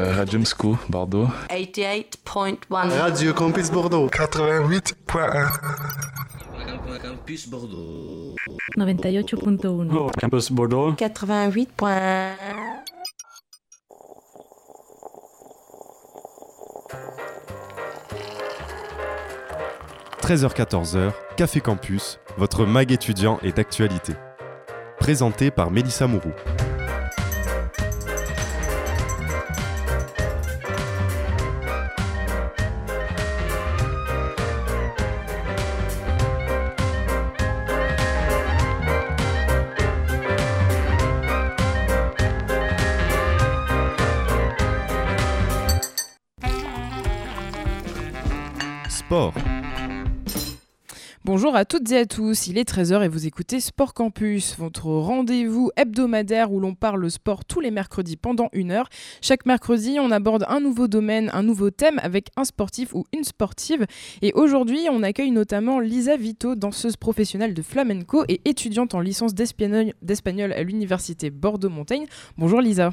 Radio Moscou, Bordeaux. 88.1 Radio Campus Bordeaux. 88.1 Campus Bordeaux. 98.1 Campus Bordeaux. 88. 13h-14h, Café Campus, votre mag étudiant est d'actualité. Présenté par Mélissa Mourou. À toutes et à tous, il est 13h et vous écoutez Sport Campus, votre rendez-vous hebdomadaire où l'on parle sport tous les mercredis pendant une heure. Chaque mercredi, on aborde un nouveau domaine, un nouveau thème avec un sportif ou une sportive. Et aujourd'hui, on accueille notamment Lisa Vito, danseuse professionnelle de flamenco et étudiante en licence d'espagnol à l'université Bordeaux-Montaigne. Bonjour Lisa.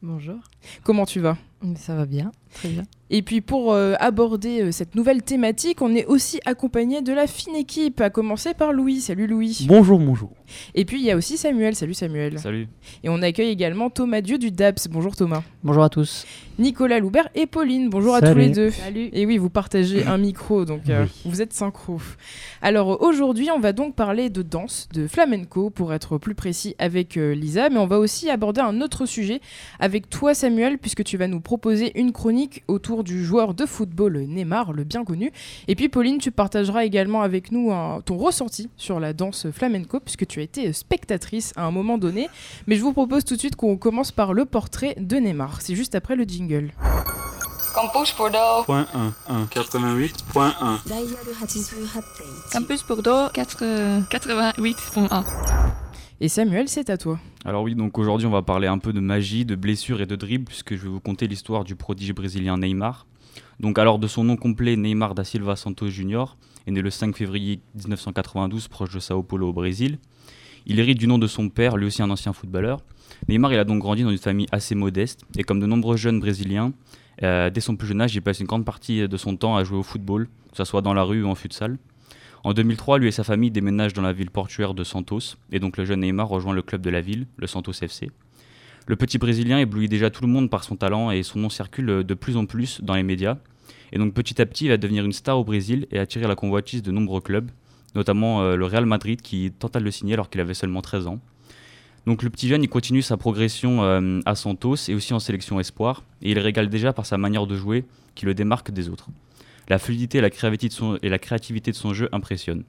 Bonjour. Comment tu vas? Ça va bien, très bien. Et puis pour euh, aborder euh, cette nouvelle thématique, on est aussi accompagné de la fine équipe, à commencer par Louis. Salut Louis. Bonjour, bonjour. Et puis il y a aussi Samuel. Salut Samuel. Salut. Et on accueille également Thomas Dieu du DAPS. Bonjour Thomas. Bonjour à tous. Nicolas Loubert et Pauline. Bonjour Salut. à tous les deux. Salut. Et oui, vous partagez un micro, donc euh, vous êtes synchro. Alors aujourd'hui, on va donc parler de danse, de flamenco, pour être plus précis avec euh, Lisa, mais on va aussi aborder un autre sujet avec toi Samuel, puisque tu vas nous proposer une chronique autour du joueur de football Neymar, le bien connu. Et puis Pauline, tu partageras également avec nous un- ton ressenti sur la danse flamenco, puisque tu as été spectatrice à un moment donné. Mais je vous propose tout de suite qu'on commence par le portrait de Neymar. C'est juste après le jingle. Campus Bordeaux. Point 1, 1, 88.1. Campus Bordeaux 4, 88.1. Et Samuel, c'est à toi. Alors oui, donc aujourd'hui on va parler un peu de magie, de blessures et de dribble puisque je vais vous conter l'histoire du prodige brésilien Neymar. Donc alors de son nom complet Neymar da Silva Santos Jr. est né le 5 février 1992 proche de Sao Paulo au Brésil. Il hérite du nom de son père, lui aussi un ancien footballeur. Neymar il a donc grandi dans une famille assez modeste et comme de nombreux jeunes brésiliens, euh, dès son plus jeune âge il passe une grande partie de son temps à jouer au football, que ce soit dans la rue ou en futsal. En 2003, lui et sa famille déménagent dans la ville portuaire de Santos, et donc le jeune Neymar rejoint le club de la ville, le Santos FC. Le petit Brésilien éblouit déjà tout le monde par son talent et son nom circule de plus en plus dans les médias. Et donc petit à petit, il va devenir une star au Brésil et attirer la convoitise de nombreux clubs, notamment euh, le Real Madrid qui tenta de le signer alors qu'il avait seulement 13 ans. Donc le petit jeune, il continue sa progression euh, à Santos et aussi en sélection espoir, et il régale déjà par sa manière de jouer qui le démarque des autres. La fluidité et la créativité de son, jeu impressionnent.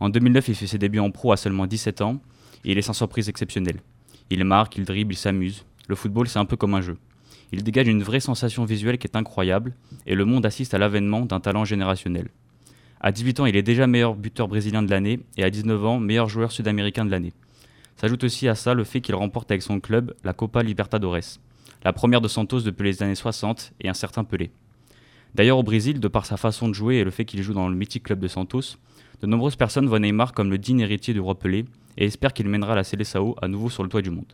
En 2009, il fait ses débuts en pro à seulement 17 ans et il est sans surprise exceptionnelle. Il marque, il dribble, il s'amuse. Le football, c'est un peu comme un jeu. Il dégage une vraie sensation visuelle qui est incroyable et le monde assiste à l'avènement d'un talent générationnel. À 18 ans, il est déjà meilleur buteur brésilien de l'année et à 19 ans, meilleur joueur sud-américain de l'année. S'ajoute aussi à ça le fait qu'il remporte avec son club la Copa Libertadores, la première de Santos depuis les années 60 et un certain Pelé. D'ailleurs, au Brésil, de par sa façon de jouer et le fait qu'il joue dans le mythique club de Santos, de nombreuses personnes voient Neymar comme le digne héritier du roi Pelé et espèrent qu'il mènera la Seleção à nouveau sur le toit du monde.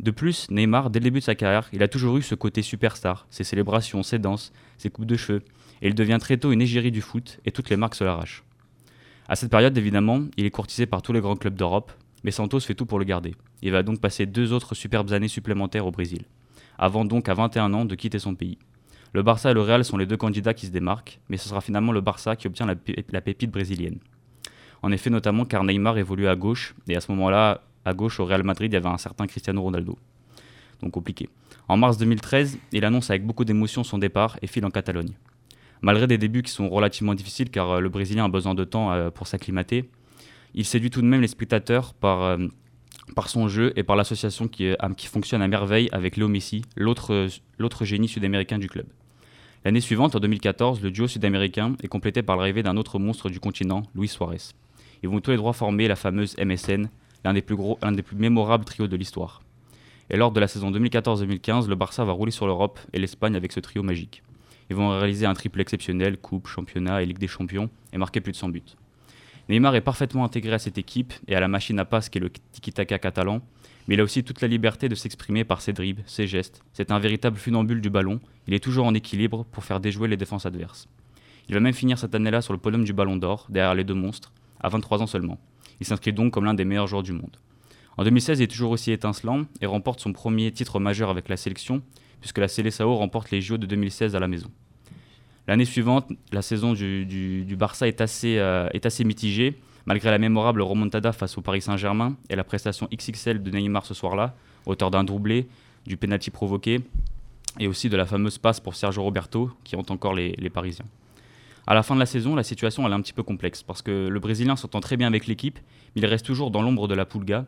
De plus, Neymar, dès le début de sa carrière, il a toujours eu ce côté superstar, ses célébrations, ses danses, ses coupes de cheveux, et il devient très tôt une égérie du foot et toutes les marques se l'arrachent. À cette période, évidemment, il est courtisé par tous les grands clubs d'Europe, mais Santos fait tout pour le garder. Il va donc passer deux autres superbes années supplémentaires au Brésil, avant donc à 21 ans de quitter son pays. Le Barça et le Real sont les deux candidats qui se démarquent, mais ce sera finalement le Barça qui obtient la, pé- la pépite brésilienne. En effet, notamment car Neymar évolue à gauche, et à ce moment-là, à gauche au Real Madrid, il y avait un certain Cristiano Ronaldo. Donc compliqué. En mars 2013, il annonce avec beaucoup d'émotion son départ et file en Catalogne. Malgré des débuts qui sont relativement difficiles car euh, le Brésilien a besoin de temps euh, pour s'acclimater, il séduit tout de même les spectateurs par, euh, par son jeu et par l'association qui, euh, qui fonctionne à merveille avec Léo Messi, l'autre euh, génie sud-américain du club. L'année suivante, en 2014, le duo sud-américain est complété par l'arrivée d'un autre monstre du continent, Luis Suarez. Ils vont tous les droits former la fameuse MSN, l'un des l'un des plus mémorables trios de l'histoire. Et lors de la saison 2014-2015, le Barça va rouler sur l'Europe et l'Espagne avec ce trio magique. Ils vont réaliser un triple exceptionnel, Coupe, Championnat et Ligue des Champions, et marquer plus de 100 buts. Neymar est parfaitement intégré à cette équipe et à la machine à passe qu'est le tiki-taka catalan, Mais il a aussi toute la liberté de s'exprimer par ses dribbles, ses gestes. C'est un véritable funambule du ballon. Il est toujours en équilibre pour faire déjouer les défenses adverses. Il va même finir cette année-là sur le podium du Ballon d'Or, derrière les deux monstres, à 23 ans seulement. Il s'inscrit donc comme l'un des meilleurs joueurs du monde. En 2016, il est toujours aussi étincelant et remporte son premier titre majeur avec la sélection, puisque la Célessao remporte les JO de 2016 à la maison. L'année suivante, la saison du, Barça est assez, euh, est assez mitigée, malgré la mémorable remontada face au Paris Saint-Germain et la prestation XXL de Neymar ce soir-là, auteur d'un doublé, du penalty provoqué, et aussi de la fameuse passe pour Sergio Roberto, qui ont encore les, Parisiens. À la fin de la saison, la situation elle est un petit peu complexe, parce que le Brésilien s'entend très bien avec l'équipe, mais il reste toujours dans l'ombre de la Pulga,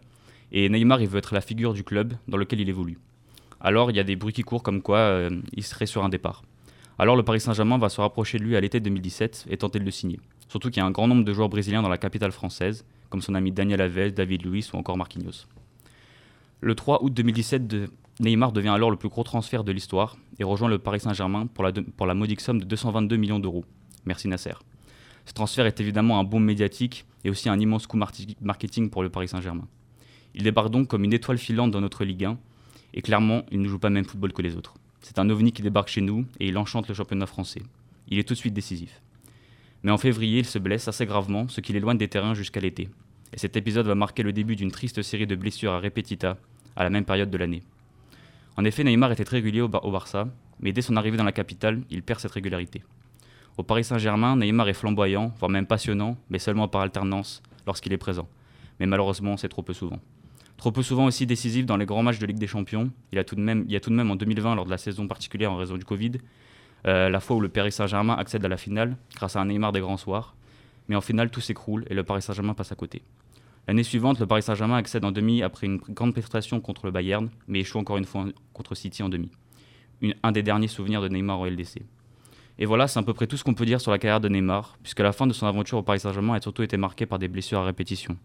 et Neymar il veut être la figure du club dans lequel il évolue. Alors il y a des bruits qui courent comme quoi euh, il serait sur un départ. Alors le Paris Saint-Germain va se rapprocher de lui à l'été 2017 et tenter de le signer. Surtout qu'il y a un grand nombre de joueurs brésiliens dans la capitale française, comme son ami Daniel Alves, David Luiz ou encore Marquinhos. Le 3 août 2017, Neymar devient alors le plus gros transfert de l'histoire et rejoint le Paris Saint-Germain pour la, modique somme de 222 millions d'euros. Merci Nasser. Ce transfert est évidemment un bon médiatique et aussi un immense coup marketing pour le Paris Saint-Germain. Il débarque donc comme une étoile filante dans notre Ligue 1 et clairement, il ne joue pas même football que les autres. C'est un ovni qui débarque chez nous et il enchante le championnat français. Il est tout de suite décisif. Mais en février, il se blesse assez gravement, ce qui l'éloigne des terrains jusqu'à l'été. Et cet épisode va marquer le début d'une triste série de blessures à répétita à la même période de l'année. En effet, Neymar était régulier au, au Barça, mais dès son arrivée dans la capitale, il perd cette régularité. Au Paris Saint-Germain, Neymar est flamboyant, voire même passionnant, mais seulement par alternance lorsqu'il est présent. Mais malheureusement, c'est trop peu souvent. Trop peu souvent aussi décisif dans les grands matchs de Ligue des Champions. Il, y a tout de même en 2020, lors de la saison particulière en raison du Covid, euh, la fois où le Paris Saint-Germain accède à la finale grâce à un Neymar des grands soirs. Mais en finale, tout s'écroule et le Paris Saint-Germain passe à côté. L'année suivante, le Paris Saint-Germain accède en demi après une grande prestation contre le Bayern, mais échoue encore une fois contre City en demi. un des derniers souvenirs de Neymar au LDC. Et voilà, c'est à peu près tout ce qu'on peut dire sur la carrière de Neymar, puisque la fin de son aventure au Paris Saint-Germain a surtout été marquée par des blessures à répétition.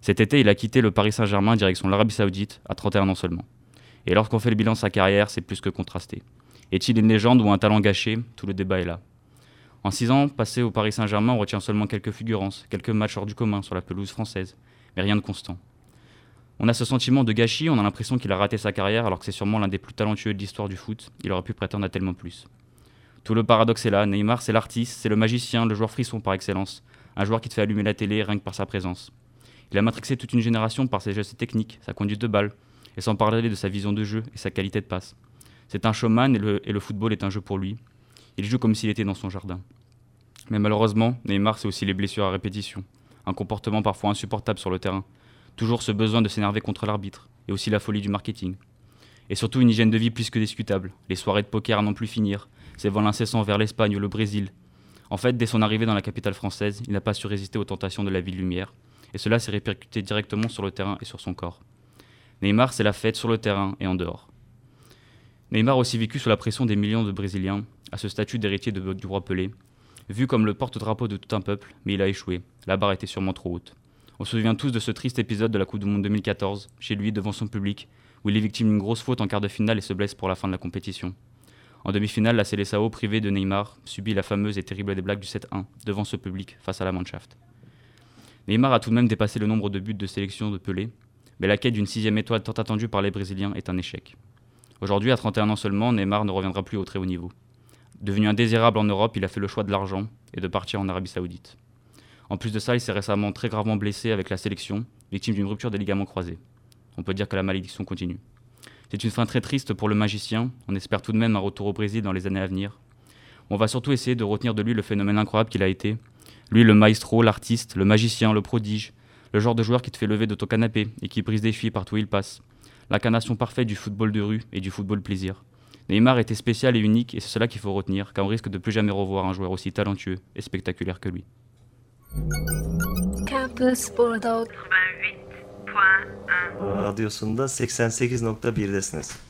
Cet été, il a quitté le Paris Saint-Germain direction l'Arabie Saoudite à 31 ans seulement. Et lorsqu'on fait le bilan de sa carrière, c'est plus que contrasté. Est-il une légende ou un talent gâché? Tout le débat est là. En 6 ans passés au Paris Saint-Germain, on retient seulement quelques figurances, quelques matchs hors du commun sur la pelouse française, mais rien de constant. On a ce sentiment de gâchis, on a l'impression qu'il a raté sa carrière alors que c'est sûrement l'un des plus talentueux de l'histoire du foot. Il aurait pu prétendre à tellement plus. Tout le paradoxe est là, Neymar c'est l'artiste, c'est le magicien, le joueur frisson par excellence, un joueur qui te fait allumer la télé rien que par sa présence. Il a matrixé toute une génération par ses gestes techniques, sa conduite de balle, et sans parler de sa vision de jeu et sa qualité de passe. C'est un showman et le, football est un jeu pour lui. Il joue comme s'il était dans son jardin. Mais malheureusement, Neymar, c'est aussi les blessures à répétition, un comportement parfois insupportable sur le terrain, toujours ce besoin de s'énerver contre l'arbitre, et aussi la folie du marketing. Et surtout une hygiène de vie plus que discutable, les soirées de poker à n'en plus finir, ses vols incessants vers l'Espagne ou le Brésil. En fait, dès son arrivée dans la capitale française, il n'a pas su résister aux tentations de la ville lumière, et cela s'est répercuté directement sur le terrain et sur son corps. Neymar, c'est la fête sur le terrain et en dehors. Neymar a aussi vécu sous la pression des millions de Brésiliens, à ce statut d'héritier du roi Pelé, vu comme le porte-drapeau de tout un peuple, mais il a échoué. La barre était sûrement trop haute. On se souvient tous de ce triste épisode de la Coupe du Monde 2014, chez lui devant son public, où il est victime d'une grosse faute en quart de finale et se blesse pour la fin de la compétition. En demi-finale, la Seleção, privée de Neymar, subit la fameuse et terrible des blagues du 7-1 devant ce public face à la Mannschaft. Neymar a tout de même dépassé le nombre de buts de sélection de Pelé, mais la quête d'une sixième étoile tant attendue par les Brésiliens est un échec. Aujourd'hui, à 31 ans seulement, Neymar ne reviendra plus au très haut niveau. Devenu indésirable en Europe, il a fait le choix de l'argent et de partir en Arabie Saoudite. En plus de ça, il s'est récemment très gravement blessé avec la sélection, victime d'une rupture des ligaments croisés. On peut dire que la malédiction continue. C'est une fin très triste pour le magicien, on espère tout de même un retour au Brésil dans les années à venir. On va surtout essayer de retenir de lui le phénomène incroyable qu'il a été, lui, le maestro, l'artiste, le magicien, le prodige, le genre de joueur qui te fait lever de ton canapé et qui brise des filles partout où il passe. L'incarnation parfaite du football de rue et du football plaisir. Neymar était spécial et unique et c'est cela qu'il faut retenir, car on risque de plus jamais revoir un joueur aussi talentueux et spectaculaire que lui. Campus Bordeaux 88.1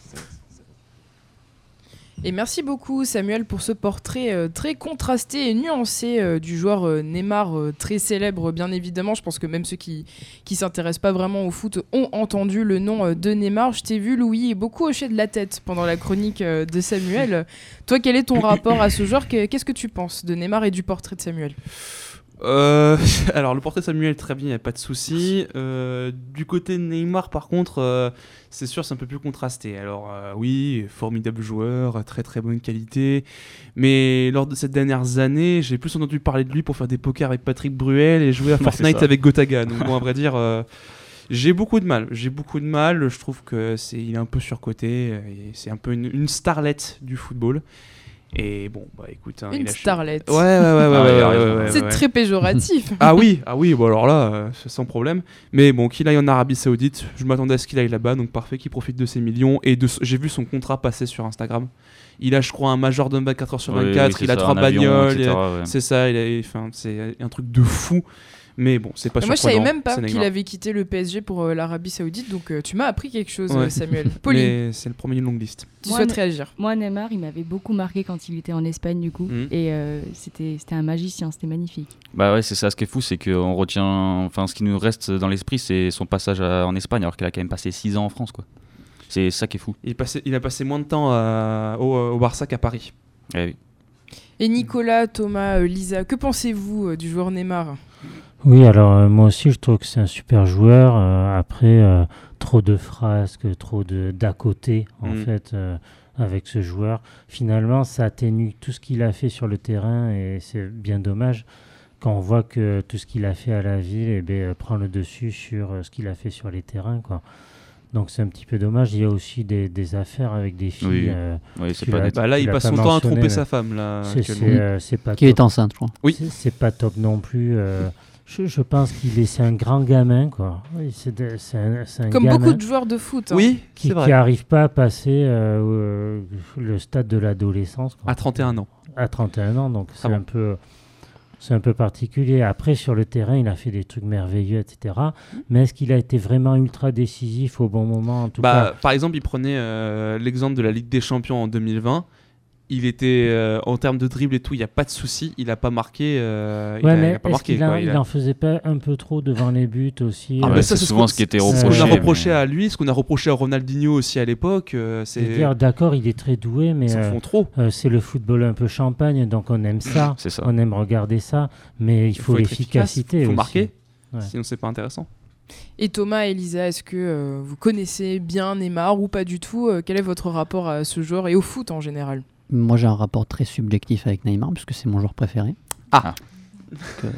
et merci beaucoup Samuel pour ce portrait euh, très contrasté et nuancé euh, du joueur euh, Neymar, très célèbre bien évidemment. Je pense que même ceux qui qui s'intéressent pas vraiment au foot ont entendu le nom de Neymar. Je t'ai vu Louis beaucoup hocher de la tête pendant la chronique de Samuel. Toi, quel est ton rapport à ce joueur? Qu'est-ce que tu penses de Neymar et du portrait de Samuel? Euh, alors le portrait Samuel très bien, il n'y a pas de souci. Euh, du côté de Neymar par contre, euh, c'est sûr c'est un peu plus contrasté. Alors euh, oui, formidable joueur, très très bonne qualité, mais lors de ces dernières années, j'ai plus entendu parler de lui pour faire des pokers avec Patrick Bruel et jouer à Fortnite avec Gotaga. Donc bon à vrai dire, euh, j'ai beaucoup de mal. J'ai beaucoup de mal. Je trouve que c'est il est un peu surcoté. et C'est un peu une, une starlette du football. Et bon bah écoute, hein, Une il a- starlette. Ouais ouais ouais ouais. Ah, ouais, ouais, ouais, C'est ouais. très péjoratif. Ah oui, ah oui, bon alors là, euh, c'est sans problème. Mais bon, qu'il aille en Arabie Saoudite, je m'attendais à ce qu'il aille là-bas, donc parfait, qu'il profite de ses millions. Et de, j'ai vu son contrat passer sur Instagram. Il a, je crois, un major de 24 heures sur Oui, 24, oui, il a ça, trois bagnoles, c'est ça, il a, enfin, c'est un truc de fou. Mais bon, c'est pas Moi, je savais même pas qu'il avait quitté le PSG pour euh, l'Arabie Saoudite, donc euh, tu m'as appris quelque chose, Ouais. euh, Samuel. Pauline, Mais c'est le premier d'une longue liste. tu Moi, souhaites réagir Moi, Neymar, il m'avait beaucoup marqué quand il était en Espagne, du coup. Mhm. Et euh, c'était c'était un magicien, c'était magnifique. Bah ouais, c'est ça. Ce qui est fou, c'est qu'on retient. Enfin, ce qui nous reste dans l'esprit, c'est son passage à- en Espagne, alors qu'il a quand même passé 6 ans en France, quoi. C'est ça qui est fou. Il, a passé moins de temps à- au, au Barça qu'à Paris. Eh oui. Et Nicolas, Thomas, euh, Lisa, que pensez-vous euh, du joueur Neymar? Oui, alors euh, moi aussi je trouve que c'est un super joueur. Euh, après, euh, trop de frasques, trop de d'à côté en Mm. fait euh, avec ce joueur. Finalement, ça atténue tout ce qu'il a fait sur le terrain et c'est bien dommage quand on voit que tout ce qu'il a fait à la ville eh euh, prend le dessus sur euh, ce qu'il a fait sur les terrains. Quoi. Donc c'est un petit peu dommage. Il y a aussi des, des affaires avec des filles. Oui. euh, Oui, c'est pas net. Bah là, il passe pas son temps à tromper mais sa femme, là. C'est euh, pas Qui est enceinte, je crois. Oui. C'est- C'est pas top non plus. euh, je, je pense qu'il est, c'est un grand gamin, quoi. Oui, C'est de- c'est un, c'est un Comme gamin beaucoup de joueurs de foot. hein. Oui, qui c'est vrai. n'arrive pas à passer euh, au- le stade de l'adolescence. quoi. À 31 ans. À 31 ans, donc c'est bon. un peu. C'est un peu particulier. Après, sur le terrain, il a fait des trucs merveilleux, etc. Mais est-ce qu'il a été vraiment ultra décisif au bon moment En tout Bah, cas, par exemple, il prenait euh, l'exemple de la Ligue des Champions en 2020. Il était euh, en termes de dribble et tout, il n'y a pas de souci. Il a pas marqué. euh, il a- il mais a pas est-ce marqué. qu'il en- quoi. Il il a- en faisait pas un peu trop devant les buts aussi Ah, euh, bah, c'est souvent ce qui était c'est Ce qu'on reproché, a mais- reproché à lui, ce qu'on a reproché à Ronaldinho aussi à l'époque, euh, c'est. d'accord, il est très doué, mais Ils en euh, font trop. euh, c'est le football un peu champagne, donc on aime ça, on aime regarder ça, mais il faut, l'efficacité Il faut aussi. marquer, Ouais. sinon c'est pas intéressant. Et Thomas et Lisa, est-ce que euh, vous connaissez bien Neymar ou pas du tout Euh, Quel est votre rapport à ce joueur et au foot en général? Moi, j'ai un rapport très subjectif avec Neymar, puisque c'est mon joueur préféré. Ah. Donc, euh,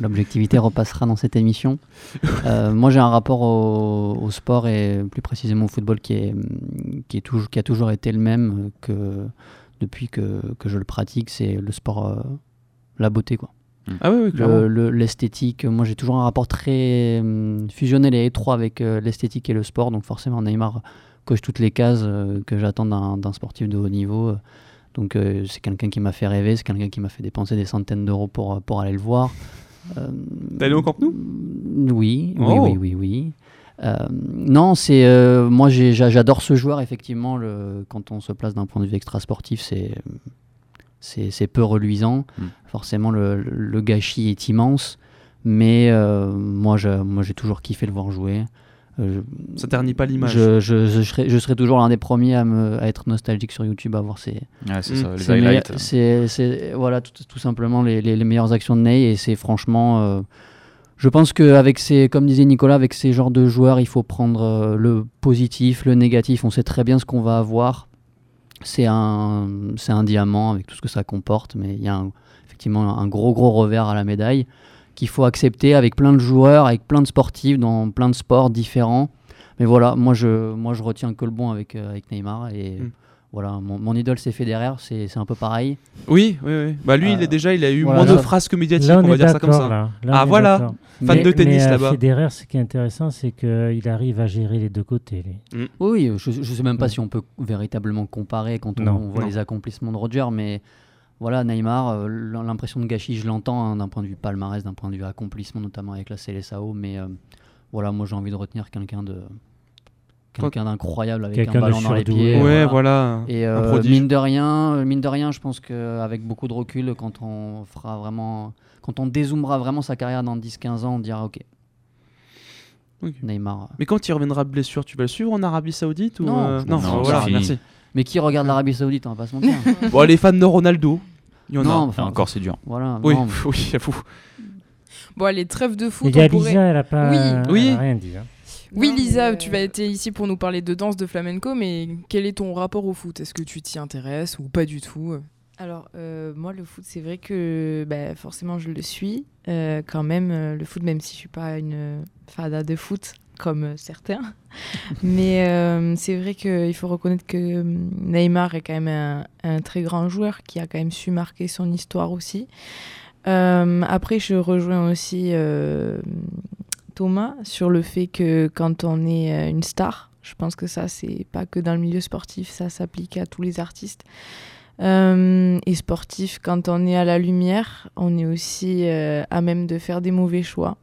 L'objectivité repassera dans cette émission. Euh, moi, j'ai un rapport au, au sport et plus précisément au football qui, est, qui, est toujours, qui a toujours été le même que depuis que, que je le pratique. C'est le sport, euh, la beauté, quoi. Ah oui, oui, clairement. Le- le- L'esthétique, moi j'ai toujours un rapport très hum, fusionnel et étroit avec euh, l'esthétique et le sport, donc forcément Neymar coche toutes les cases euh, que j'attends d'un d'un sportif de haut niveau. Donc euh, c'est quelqu'un qui m'a fait rêver, c'est quelqu'un qui m'a fait dépenser des centaines d'euros pour, euh, pour aller le voir. Euh, T'es allé au Camp Nou? Oui, oui, Oh. oui, oui, oui. Euh, non, c'est euh, moi j'adore ce joueur effectivement. Le, quand on se place d'un point de vue extra sportif, c'est c'est peu reluisant. Mm. Forcément, le, le gâchis est immense, mais euh, moi, j'ai toujours kiffé le voir jouer. Euh, je- Ça ternit pas l'image. Je, je, je serai, je serai toujours l'un des premiers à, me, à être nostalgique sur YouTube, à voir ces, Ouais, c'est Mm. ça, les c'est highlights. meille- c'est c'est- voilà tout, tout simplement les, les- les meilleures actions de Ney et c'est franchement euh, je pense qu'avec ces comme disait Nicolas avec ces genres de joueurs il faut prendre euh, le positif le négatif on sait très bien ce qu'on va avoir c'est un c'est un diamant avec tout ce que ça comporte mais il y a un- effectivement un gros gros revers à la médaille qu'il faut accepter avec plein de joueurs avec plein de sportifs dans plein de sports différents mais voilà moi je moi je retiens que le bon avec euh, avec Neymar et Mm. voilà, mon, mon idole c'est Federer, c'est c'est un peu pareil. Oui, oui, oui. Bah lui, il Euh, est déjà, il a eu voilà, moins de là- frasques médiatiques, on, on va dire ça comme ça. Là. Là, Ah, voilà. Fan Mais- de tennis euh, là-bas. Federer, ce qui est intéressant, c'est qu'il arrive à gérer les deux côtés. lui. Oui, je, je sais même pas Ouais. si on peut véritablement comparer quand on, Non, on voit non. les accomplissements de Roger, mais voilà, Neymar, euh, l'impression de gâchis, je l'entends hein, d'un point de vue palmarès, d'un point de vue accomplissement, notamment avec la CLSAO, mais euh, voilà, moi j'ai envie de retenir quelqu'un de quelqu'un d'incroyable avec un de ballon dans les pieds. Ouais, voilà. voilà. Et un euh, mine de rien, mine de rien, je pense qu'avec beaucoup de recul, quand on fera vraiment, quand on dézoomera vraiment sa carrière dans 10-15 ans, on dira ok. Ok. Neymar. Mais quand il reviendra de blessure, tu vas le suivre en Arabie Saoudite ou Non, euh, non, m'en fous, voilà, merci. Mais qui regarde l'Arabie Saoudite, on va pas se mentir. Bon, les fans de Ronaldo, il y en Non, a. enfin, Et encore, c'est dur. Voilà. Oui, non, mais- oui, j'avoue. Bon, allez, trêve de foot. Il y a on pourrait- Lisa, elle a pas Oui. elle a Oui. rien dit. hein. Oui, Non, Lisa, euh, tu vas être ici pour nous parler de danse, de flamenco, mais quel est ton rapport au foot? Est-ce que tu t'y intéresses ou pas du tout? Alors, euh, moi, le foot, c'est vrai que bah, forcément, je le suis euh, quand même, euh, le foot, même si je suis pas une fada de foot comme euh, certains. Mais euh, c'est vrai qu'il faut reconnaître que euh, Neymar est quand même un, très grand joueur qui a quand même su marquer son histoire aussi. Après, je rejoins aussi Thomas sur le fait que quand on est une star, je pense que ça, c'est pas que dans le milieu sportif, ça s'applique à tous les artistes. Et sportif, quand on est à la lumière, on est aussi à même de faire des mauvais choix.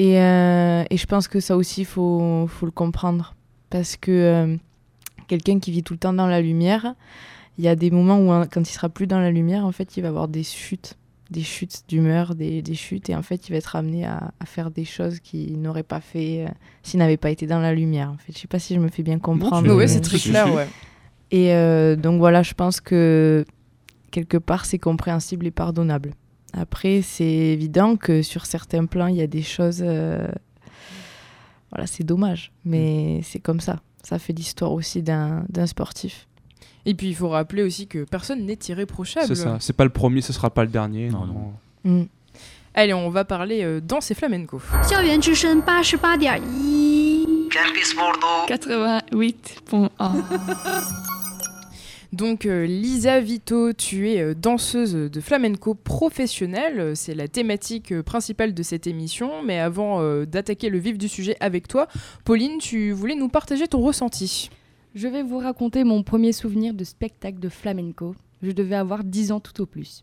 Et, euh, et je pense que ça aussi, il faut, faut le comprendre. Parce que euh, quelqu'un qui vit tout le temps dans la lumière, il y a des moments où, hein, quand il sera plus dans la lumière, en fait, il va avoir des chutes, des chutes d'humeur, des, des chutes, et en fait, il va être amené à, à faire des choses qu'il n'aurait pas fait euh, s'il n'avait pas été dans la lumière. En fait, je sais pas si je me fais bien comprendre. Mais- c'est très clair, ouais. et euh, donc voilà, je pense que quelque part c'est compréhensible et pardonnable. Après, c'est évident que sur certains plans, il y a des choses. Euh, voilà, c'est dommage, mais mm. c'est comme ça. Ça fait l'histoire aussi d'un sportif. Et puis, il faut rappeler aussi que personne n'est irréprochable. C'est ça, c'est pas le premier, ce sera pas le dernier. Non, non. Mm. Allez, on va parler euh, danse et flamenco. 88.1 88.1 donc, euh, Lisa Vito, tu es euh, danseuse de flamenco professionnelle. Euh, C'est la thématique principale de cette émission. Mais avant d'attaquer le vif du sujet avec toi, Pauline, tu voulais nous partager ton ressenti. Je vais vous raconter mon premier souvenir de spectacle de flamenco. Je devais avoir 10 ans tout au plus.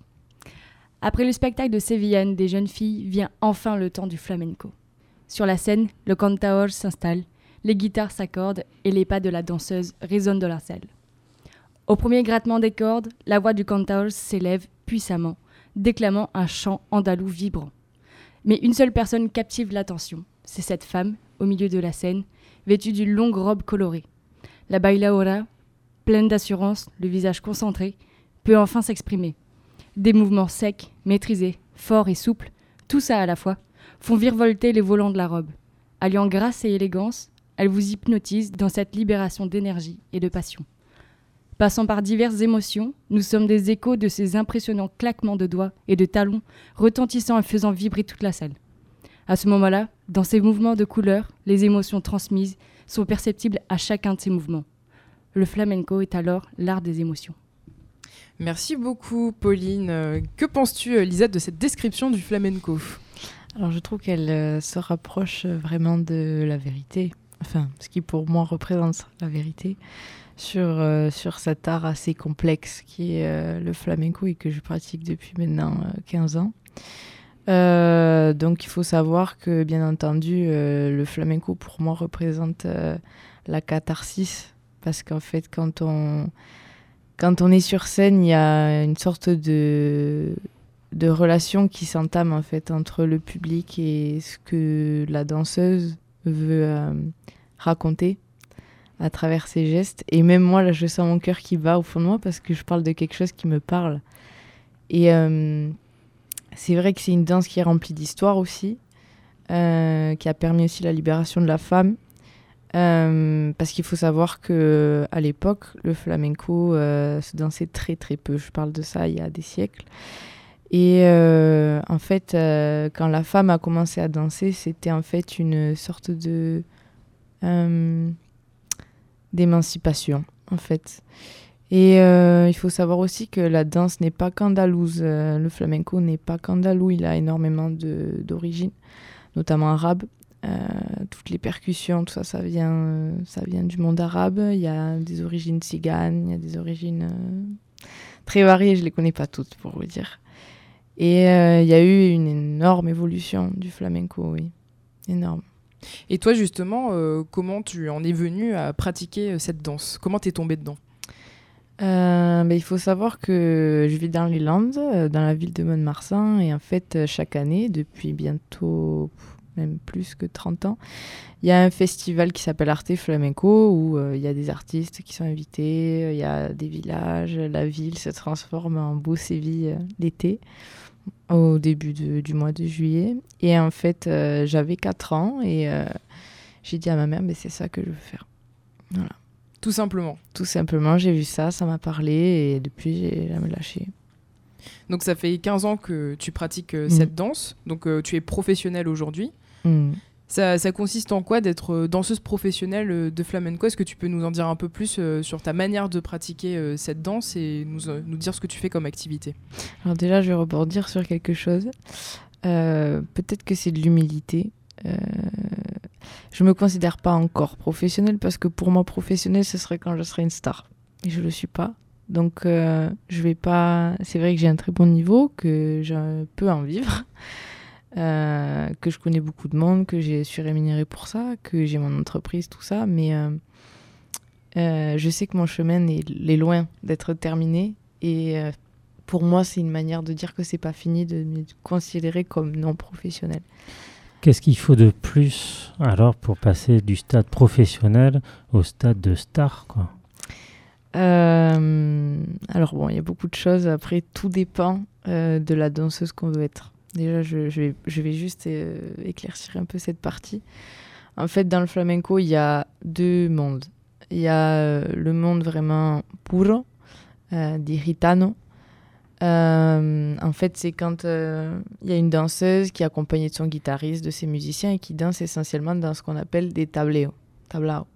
Après le spectacle de Sévillane des jeunes filles, vient enfin le temps du flamenco. Sur la scène, le cantaor s'installe, les guitares s'accordent et les pas de la danseuse résonnent dans la salle. Au premier grattement des cordes, la voix du cantaor s'élève puissamment, déclamant un chant andalou vibrant. Mais une seule personne captive l'attention, c'est cette femme, au milieu de la scène, vêtue d'une longue robe colorée. La bailaora, pleine d'assurance, le visage concentré, peut enfin s'exprimer. Des mouvements secs, maîtrisés, forts et souples, tout ça à la fois, font virevolter les volants de la robe. Alliant grâce et élégance, elle vous hypnotise dans cette libération d'énergie et de passion. Passant par diverses émotions, nous sommes des échos de ces impressionnants claquements de doigts et de talons retentissant et faisant vibrer toute la salle. À ce moment-là, dans ces mouvements de couleurs, les émotions transmises sont perceptibles à chacun de ces mouvements. Le flamenco est alors l'art des émotions. Merci beaucoup, Pauline. Que penses-tu, Lisa, de cette description du flamenco? Alors je trouve qu'elle euh, se rapproche euh, vraiment de la vérité, enfin ce qui pour moi représente la vérité sur, euh, sur cet art assez complexe qui est euh, le flamenco et que je pratique depuis maintenant euh, 15 ans. Euh, donc il faut savoir que bien entendu le flamenco pour moi représente la catharsis parce qu'en fait quand on quand on est sur scène il y a une sorte de de relation qui s'entame en fait entre le public et ce que la danseuse veut raconter à travers ses gestes et même moi là je sens mon cœur qui bat au fond de moi parce que je parle de quelque chose qui me parle et euh, c'est vrai que c'est une danse qui est remplie d'histoire aussi, euh, qui a permis aussi la libération de la femme. Euh, parce qu'il faut savoir que à l'époque, le flamenco euh, se dansait très très peu. Je parle de ça il y a des siècles. Et euh, en fait, euh, quand la femme a commencé à danser, c'était en fait une sorte de d'émancipation, en fait. Et euh, il faut savoir aussi que la danse n'est pas qu'andalouse. Euh, le flamenco n'est pas qu'andalou. Il a énormément d'origines, notamment arabe. Euh, toutes les percussions, tout ça, ça vient, ça vient du monde arabe. Il y a des origines tziganes, il y a des origines très variées. Je les connais pas toutes, pour vous dire. Et il y a eu une énorme évolution du flamenco, oui. Énorme. Et toi, justement, euh, comment tu en es venu à pratiquer euh, cette danse? Comment t'es tombé dedans? Euh, ben, il faut savoir que je vis dans les Landes, euh, dans la ville de Mont-de-Marsan, et en fait, chaque année, depuis bientôt même plus que 30 ans, il y a un festival qui s'appelle Arte Flamenco, où il y a des artistes qui sont invités, il y a des villages, la ville se transforme en beau Séville l'été. Au début de- du mois de juillet. Et en fait, euh, j'avais 4 ans et euh, j'ai dit à ma mère, mais c'est ça que je veux faire. Voilà. Tout simplement. Tout simplement, j'ai vu ça, ça m'a parlé et depuis, j'ai jamais lâché. Donc ça fait 15 ans que tu pratiques euh, Mm. cette danse, donc tu es professionnelle aujourd'hui. Mm. Ça, consiste en quoi d'être euh, danseuse professionnelle euh, de flamenco? Est-ce que tu peux nous en dire un peu plus euh, sur ta manière de pratiquer cette danse et nous, dire ce que tu fais comme activité? Alors déjà, je vais rebondir sur quelque chose. Peut-être que c'est de l'humilité. Euh, je me considère pas encore professionnelle parce que pour moi, professionnelle, ce serait quand je serais une star. Et je le suis pas. Donc, euh, je vais pas. C'est vrai que j'ai un très bon niveau, que je peux en vivre, euh, que je connais beaucoup de monde, que j'ai suis rémunérée pour ça, que j'ai mon entreprise, tout ça. Mais euh, euh, je sais que mon chemin est, est loin d'être terminé. Et pour moi, c'est une manière de dire que c'est pas fini, de me considérer comme non professionnel. Qu'est-ce qu'il faut de plus alors pour passer du stade professionnel au stade de star quoi? Euh, alors bon, il y a beaucoup de choses. Après, tout dépend euh, de la danseuse qu'on veut être. Déjà, je, vais, juste euh, éclaircir un peu cette partie. En fait, dans le flamenco, il y a deux mondes. Il y a euh, le monde vraiment puro, euh, des. Euh, en fait, c'est quand il y a une danseuse qui est accompagnée de son guitariste, de ses musiciens et qui danse essentiellement dans ce qu'on appelle des tableaux. tablao.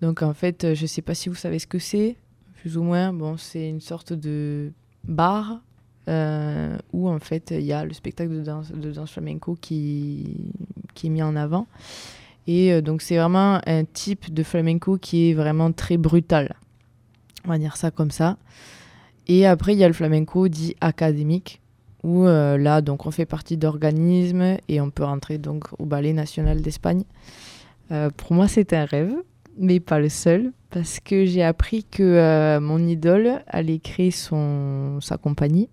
Donc en fait, je sais pas si vous savez ce que c'est, plus ou moins. Bon, c'est une sorte de bar euh, où en fait il y a le spectacle de danse, flamenco qui, est mis en avant. Et euh, donc c'est vraiment un type de flamenco qui est vraiment très brutal. On va dire ça comme ça. Et après, il y a le flamenco dit académique, où euh, là, donc, on fait partie d'organismes et on peut rentrer donc au Ballet National d'Espagne. Euh, pour moi, c'est un rêve, mais pas le seul, parce que j'ai appris que mon idole allait créer son, sa compagnie.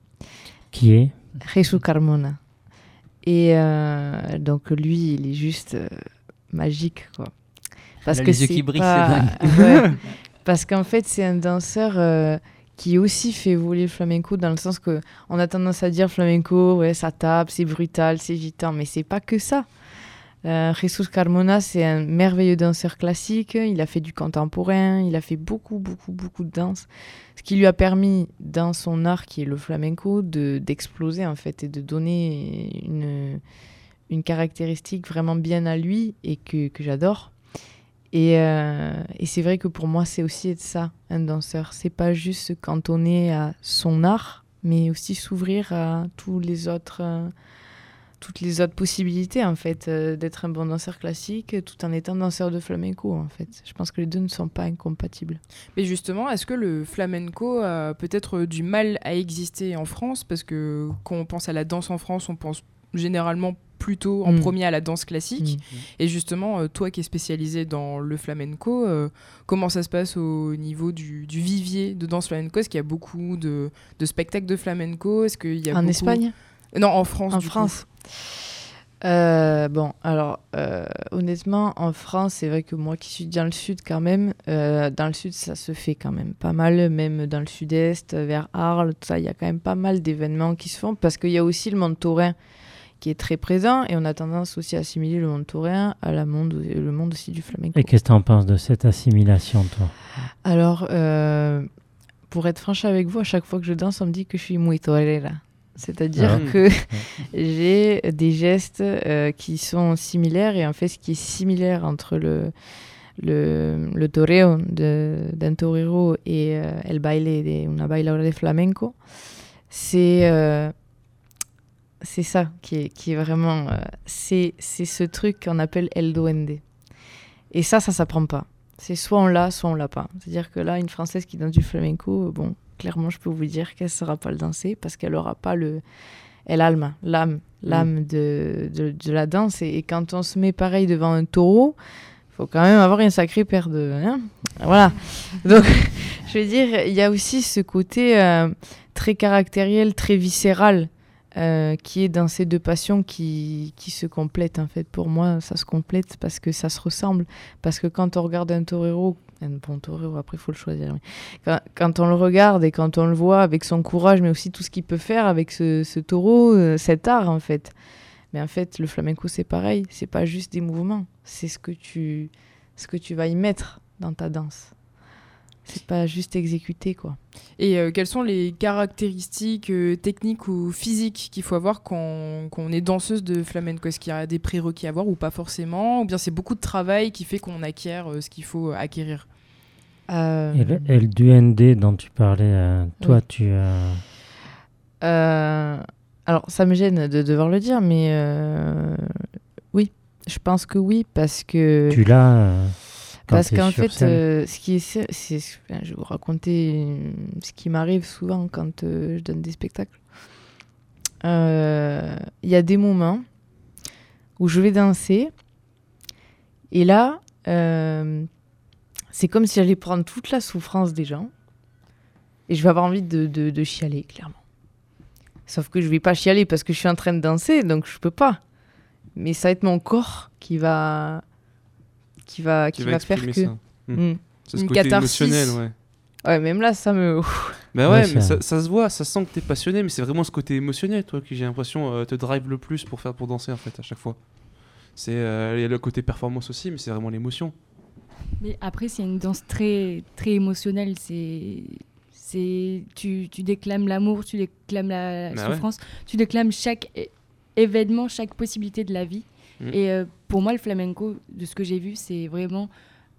Qui est Jesus Carmona. Et euh, donc, lui, il est juste euh, magique, quoi. Parce que les yeux c'est qui brillent, pas- c'est dingue. Ouais. Parce qu'en fait, c'est un danseur euh, qui aussi fait évoluer le flamenco dans le sens que on a tendance à dire flamenco, ouais, ça tape, c'est brutal, c'est gitan, mais c'est pas que ça. Euh, Jesus Carmona, c'est un merveilleux danseur classique. Il a fait du contemporain, il a fait beaucoup, beaucoup, beaucoup de danse. Ce qui lui a permis, dans son art qui est le flamenco, de- d'exploser en fait et de donner une, une caractéristique vraiment bien à lui et que, que j'adore. Et, euh, et c'est vrai que pour moi, c'est aussi être ça, un danseur. C'est pas juste se cantonner à son art, mais aussi s'ouvrir à tous les autres, euh, toutes les autres possibilités, en fait, euh, d'être un bon danseur classique tout en étant danseur de flamenco, en fait. Je pense que les deux ne sont pas incompatibles. Mais justement, est-ce que le flamenco a peut-être du mal à exister en France? Parce que quand on pense à la danse en France, on pense généralement plutôt en Mm. premier à la danse classique. Et justement, euh, toi qui es spécialisé dans le flamenco, euh, comment ça se passe au niveau du, du vivier de danse flamenco? Est-ce qu'il y a beaucoup de, de spectacles de flamenco? Est-ce qu'il y a En beaucoup- Espagne? Non, en France. En du coup. France. Euh, bon, alors euh, honnêtement, en France, c'est vrai que moi qui suis dans le sud quand même, euh, dans le sud ça se fait quand même pas mal, même dans le sud-est, vers Arles, tout ça, il y a quand même pas mal d'événements qui se font parce qu'il y a aussi le monde taurin qui est très présent et on a tendance aussi à assimiler le monde taurin à la monde, le monde aussi du flamenco. Et qu'est-ce que tu en penses de cette assimilation, toi? Alors, euh, pour être franche avec vous, à chaque fois que je danse, on me dit que je suis muy torera. C'est-à-dire Ah. que j'ai des gestes euh, qui sont similaires et en fait, ce qui est similaire entre le, le, le toreo d'un torero et euh, el baile de una bailadora de flamenco, c'est euh, c'est ça qui est, qui est vraiment. euh, c'est ce truc qu'on appelle el duende. Et ça, ça s'apprend pas. C'est soit on l'a, soit on l'a pas. C'est-à-dire que là, une Française qui danse du flamenco, bon, clairement, je peux vous dire qu'elle ne saura pas le danser parce qu'elle n'aura pas le. Elle alma, l'âme, l'âme de, de, de la danse. Et, et quand on se met pareil devant un taureau, il faut quand même avoir une sacrée paire de. hein. voilà. Donc, je veux dire, il y a aussi ce côté euh, très caractériel, très viscéral. euh, qui est dans ces deux passions qui, qui se complètent en fait. Pour moi, ça se complète parce que ça se ressemble. Parce que quand on regarde un torero un bon taureau, après il faut le choisir. Quand, on le regarde et quand on le voit avec son courage, mais aussi tout ce qu'il peut faire avec ce, taureau, euh, cet art en fait. Mais en fait, le flamenco c'est pareil, c'est pas juste des mouvements, c'est ce ce que tu vas y mettre dans ta danse. C'est pas juste exécuter quoi. Et euh, quelles sont les caractéristiques euh, techniques ou physiques qu'il faut avoir quand, quand on est danseuse de flamenco? Est-ce qu'il y a des prérequis à avoir ou pas forcément? Ou bien c'est beaucoup de travail qui fait qu'on acquiert euh, ce qu'il faut acquérir? Euh, Et le, et le duende dont tu parlais, euh, toi, Oui. tu as. Euh, alors, ça me gêne de devoir le dire, mais euh, oui, je pense que oui, parce que. Tu l'as. Parce qu'en fait, euh, ce qui est, c'est, je vais vous raconter euh, ce qui m'arrive souvent quand euh, je donne des spectacles. Euh, Il y a des moments où je vais danser, et là, c'est comme si j'allais prendre toute la souffrance des gens, et je vais avoir envie de, de- de chialer, clairement. Sauf que je vais pas chialer parce que je suis en train de danser, donc je peux pas. Mais ça va être mon corps qui va qui va qui, Qui va va, faire que ça. Mm. Mm. C'est ce Une côté catharsis. émotionnel, ouais. Ouais, même là, ça me. Bah Ouais, ouais, mais ça- se voit, ça sent que t'es passionné, mais c'est vraiment ce côté émotionnel, toi, qui j'ai l'impression euh, te drive le plus pour faire pour danser en fait à chaque fois. C'est euh, il y a le côté performance aussi, mais c'est vraiment l'émotion. Mais après, c'est une danse très, très émotionnelle. C'est, c'est, tu, tu déclames l'amour, tu déclames la Bah ouais. souffrance, tu déclames chaque événement, chaque possibilité de la vie. Mm. Et euh, pour moi, le flamenco, de ce que j'ai vu, c'est vraiment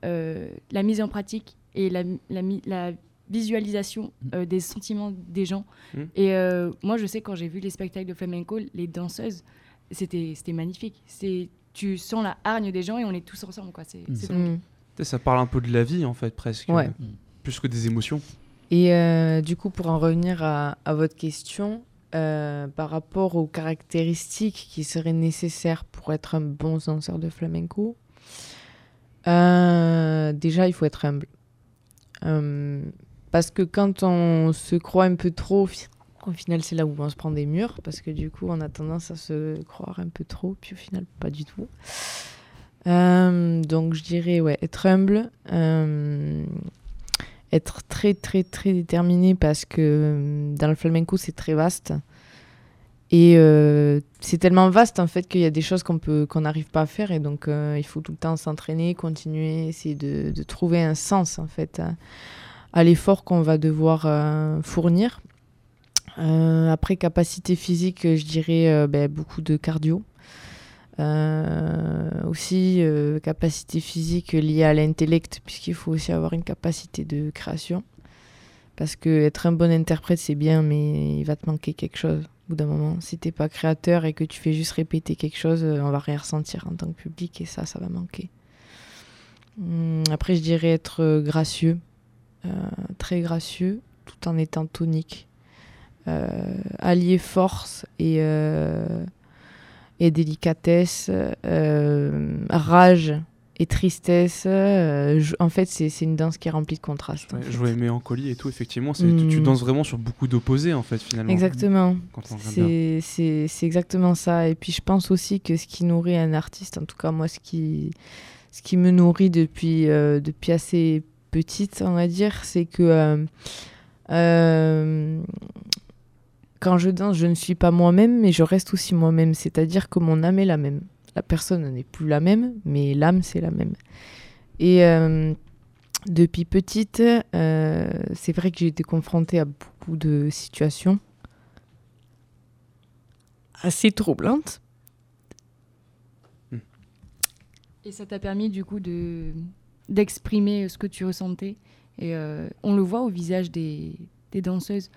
euh, la mise en pratique et la, la, mi- la visualisation euh, des sentiments des gens. Mm. Et euh, moi, je sais, quand j'ai vu les spectacles de flamenco, les danseuses, c'était, c'était magnifique. C'est, tu sens la hargne des gens et on est tous ensemble. Quoi. C'est. Mm. Ça parle un peu de la vie en fait, presque. Ouais. Plus que des émotions. Et euh, du coup, pour en revenir à, à votre question, euh, par rapport aux caractéristiques qui seraient nécessaires pour être un bon danseur de flamenco, euh, déjà, il faut être humble. Euh, parce que quand on se croit un peu trop, au final, c'est là où on se prend des murs, parce que du coup, on a tendance à se croire un peu trop, puis au final, pas du tout. Donc, je dirais, ouais, être humble, être très, très, très déterminé, parce que euh, dans le flamenco, c'est très vaste. Et euh, c'est tellement vaste en fait qu'il y a des choses qu'on peut qu'on n'arrive pas à faire et donc euh, il faut tout le temps s'entraîner, continuer, essayer de, trouver un sens en fait à, l'effort qu'on va devoir euh, fournir. Après capacité physique, je dirais ben, beaucoup de cardio. Euh, aussi euh, capacité physique liée à l'intellect puisqu'il faut aussi avoir une capacité de création. Parce que être un bon interprète c'est bien mais il va te manquer quelque chose au bout d'un moment. Si t'es pas créateur et que tu fais juste répéter quelque chose, euh, on va rien ressentir en tant que public et ça, ça va manquer. Hum, après, je dirais être gracieux, très gracieux, tout en étant tonique. Euh, allier force et, et délicatesse, euh, rage et tristesse. euh, je- en fait, c'est une danse qui est remplie de contrastes. Ouais, jouer mélancolie et tout, effectivement, c'est tu, tu Mm. danses vraiment sur beaucoup d'opposés en fait finalement. Exactement. C'est exactement ça. Et puis je pense aussi que ce qui nourrit un artiste, en tout cas moi, ce qui, ce qui me nourrit depuis, euh, depuis assez petite, on va dire, c'est que euh, quand je danse, je ne suis pas moi-même, mais je reste aussi moi-même. C'est-à-dire que mon âme est la même. La personne n'est plus la même, mais l'âme, c'est la même. Et euh, depuis petite, euh, c'est vrai que j'ai été confrontée à beaucoup de situations assez troublantes. Et ça t'a permis du coup de d'exprimer ce que tu ressentais. Et euh, on le voit au visage des, des danseuses.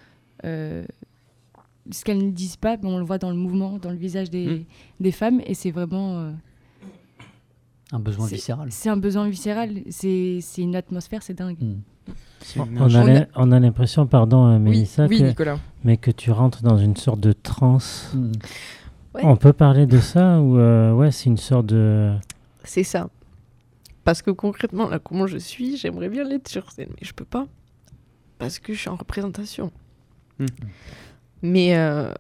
Ce qu'elles ne disent pas, mais on le voit dans le mouvement, dans le visage des, Mm. des femmes. Et c'est vraiment... euh, Un besoin viscéral. C'est un besoin viscéral. C'est c'est une atmosphère, c'est dingue. Mm. On, on a l'im- on a l'impression, pardon, euh, Mélissa, oui, que- mais que tu rentres dans une sorte de transe. Mm. Ouais. On peut parler de ça ou euh, ouais, c'est une sorte de. C'est ça. Parce que concrètement, là, comment je suis, j'aimerais bien l'être sur scène, mais je peux pas. Parce que je suis en représentation. Hmm. Mais, euh,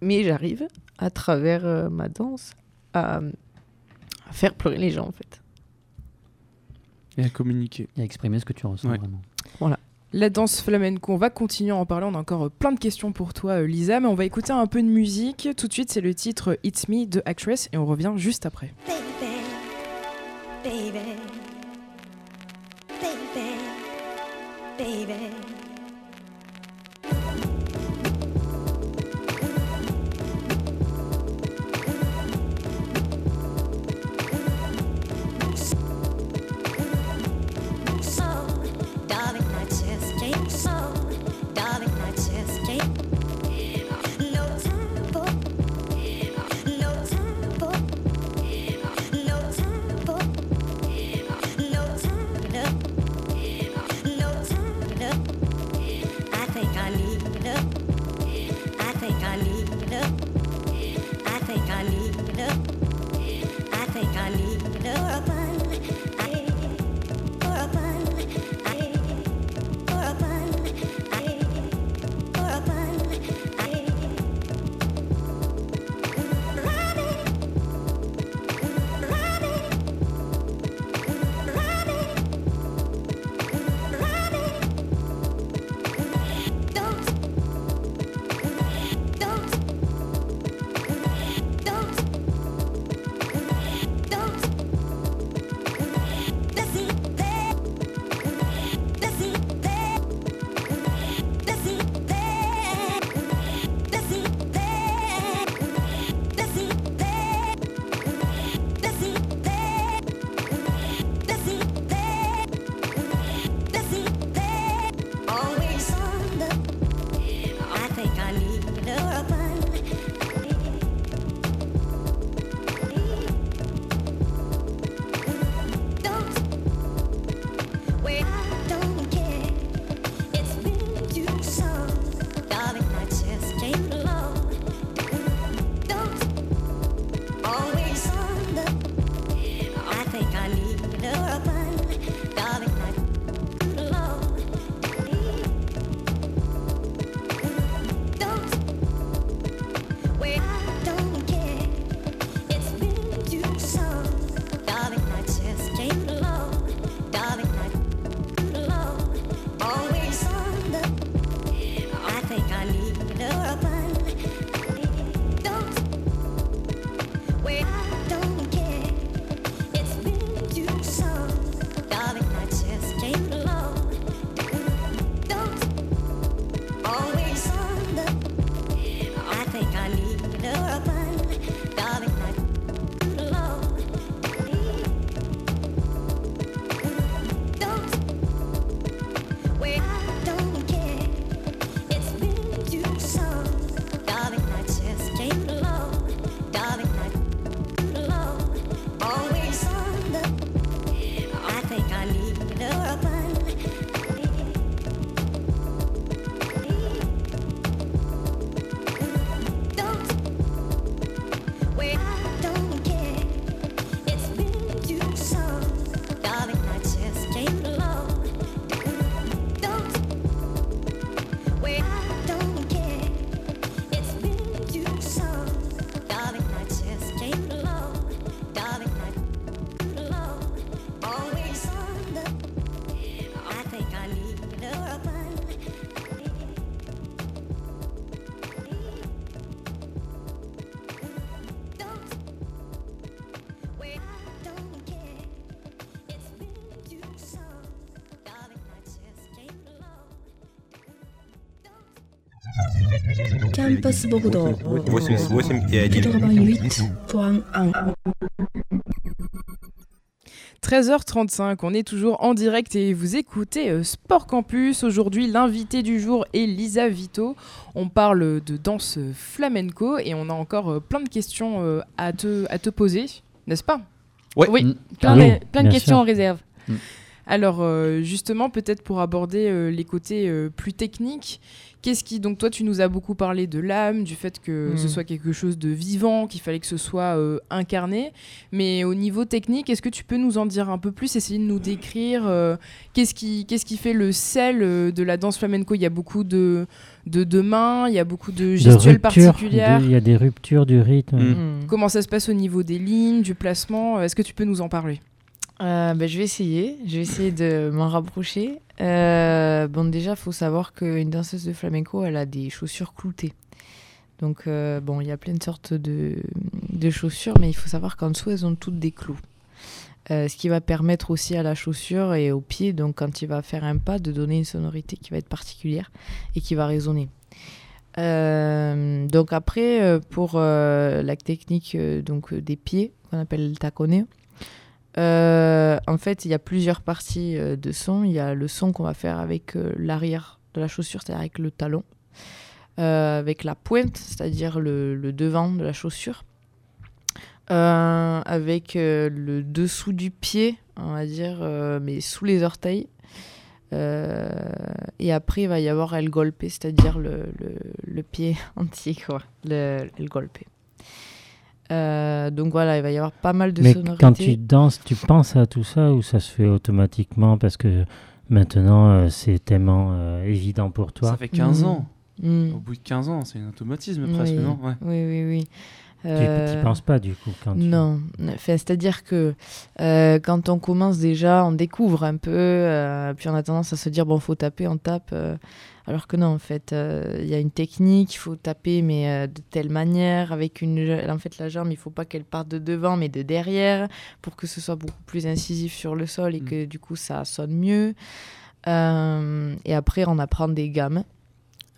mais j'arrive, à travers euh, ma danse, à, à faire pleurer les gens, en fait. Et à communiquer. Et à exprimer ce que tu ressens Ouais. vraiment. Voilà. La danse flamenco, on va continuer à en parler. On a encore euh, plein de questions pour toi, Lisa, mais on va écouter un peu de musique. Tout de suite, c'est le titre It's Me de Actress et on revient juste après. baby, baby, baby, baby. Campus Bordeaux. 88.1 13h35, on est toujours en direct et vous écoutez euh, Sport Campus. Aujourd'hui, l'invité du jour est Lisa Vito. On parle de danse flamenco et on a encore euh, plein de questions euh, à, te, à te poser, n'est-ce pas? Ouais. Oui, Mm. plein, Oui, de, plein de questions sûr. en réserve. Mm. Alors, euh, justement, peut-être pour aborder euh, les côtés euh, plus techniques, qu'est-ce qui. Donc, toi, tu nous as beaucoup parlé de l'âme, du fait que Mm. ce soit quelque chose de vivant, qu'il fallait que ce soit euh, incarné. Mais au niveau technique, est-ce que tu peux nous en dire un peu plus, essayer de nous décrire euh, qu'est-ce qui, qu'est-ce qui fait le sel euh, de la danse flamenco? Il y a beaucoup de, de, de mains, il y a beaucoup de De gestuelles rupture, particulières. Il y a des ruptures du rythme. Mm. Comment ça se passe au niveau des lignes, du placement? Est-ce que tu peux nous en parler? Euh, ben, je vais essayer. Je vais essayer de m'en rapprocher. Euh, bon, déjà, faut savoir qu'une danseuse de flamenco, elle a des chaussures cloutées. Donc, euh, bon, il y a plein de sortes de, de chaussures, mais il faut savoir qu'en dessous, elles ont toutes des clous. Euh, ce qui va permettre aussi à la chaussure et au pied, donc quand il va faire un pas, de donner une sonorité qui va être particulière et qui va résonner. Euh, donc après, pour la technique donc, des pieds, qu'on appelle le taconé, euh, en fait, il y a plusieurs parties euh, de son. Il y a le son qu'on va faire avec euh, l'arrière de la chaussure, c'est-à-dire avec le talon, avec la pointe, c'est-à-dire le, devant de la chaussure, avec le dessous du pied, on va dire, mais sous les orteils. Et après, il va y avoir el golpe, c'est-à-dire le, pied entier, quoi, le, el. Euh, donc voilà, il va y avoir pas mal de Mais sonorités. quand tu danses, tu penses à tout ça ou ça se fait automatiquement parce que maintenant euh, c'est tellement euh, évident pour toi? Ça fait 15 Mhm. ans. Mm. Au bout de 15 ans, c'est un automatisme presque, oui. non? Ouais. Oui, oui, oui. Tu n'y penses pas du coup quand tu... Non, enfin, c'est-à-dire que euh, quand on commence déjà, on découvre un peu, euh, puis on a tendance à se dire bon, faut taper, on tape, euh, alors que non, en fait, euh, il y a une technique, il faut taper, mais euh, de telle manière, avec une, en fait, la jambe, il faut pas qu'elle parte de devant, mais de derrière, pour que ce soit beaucoup plus incisif sur le sol et que du coup ça sonne mieux. Euh, et après, on apprend des gammes.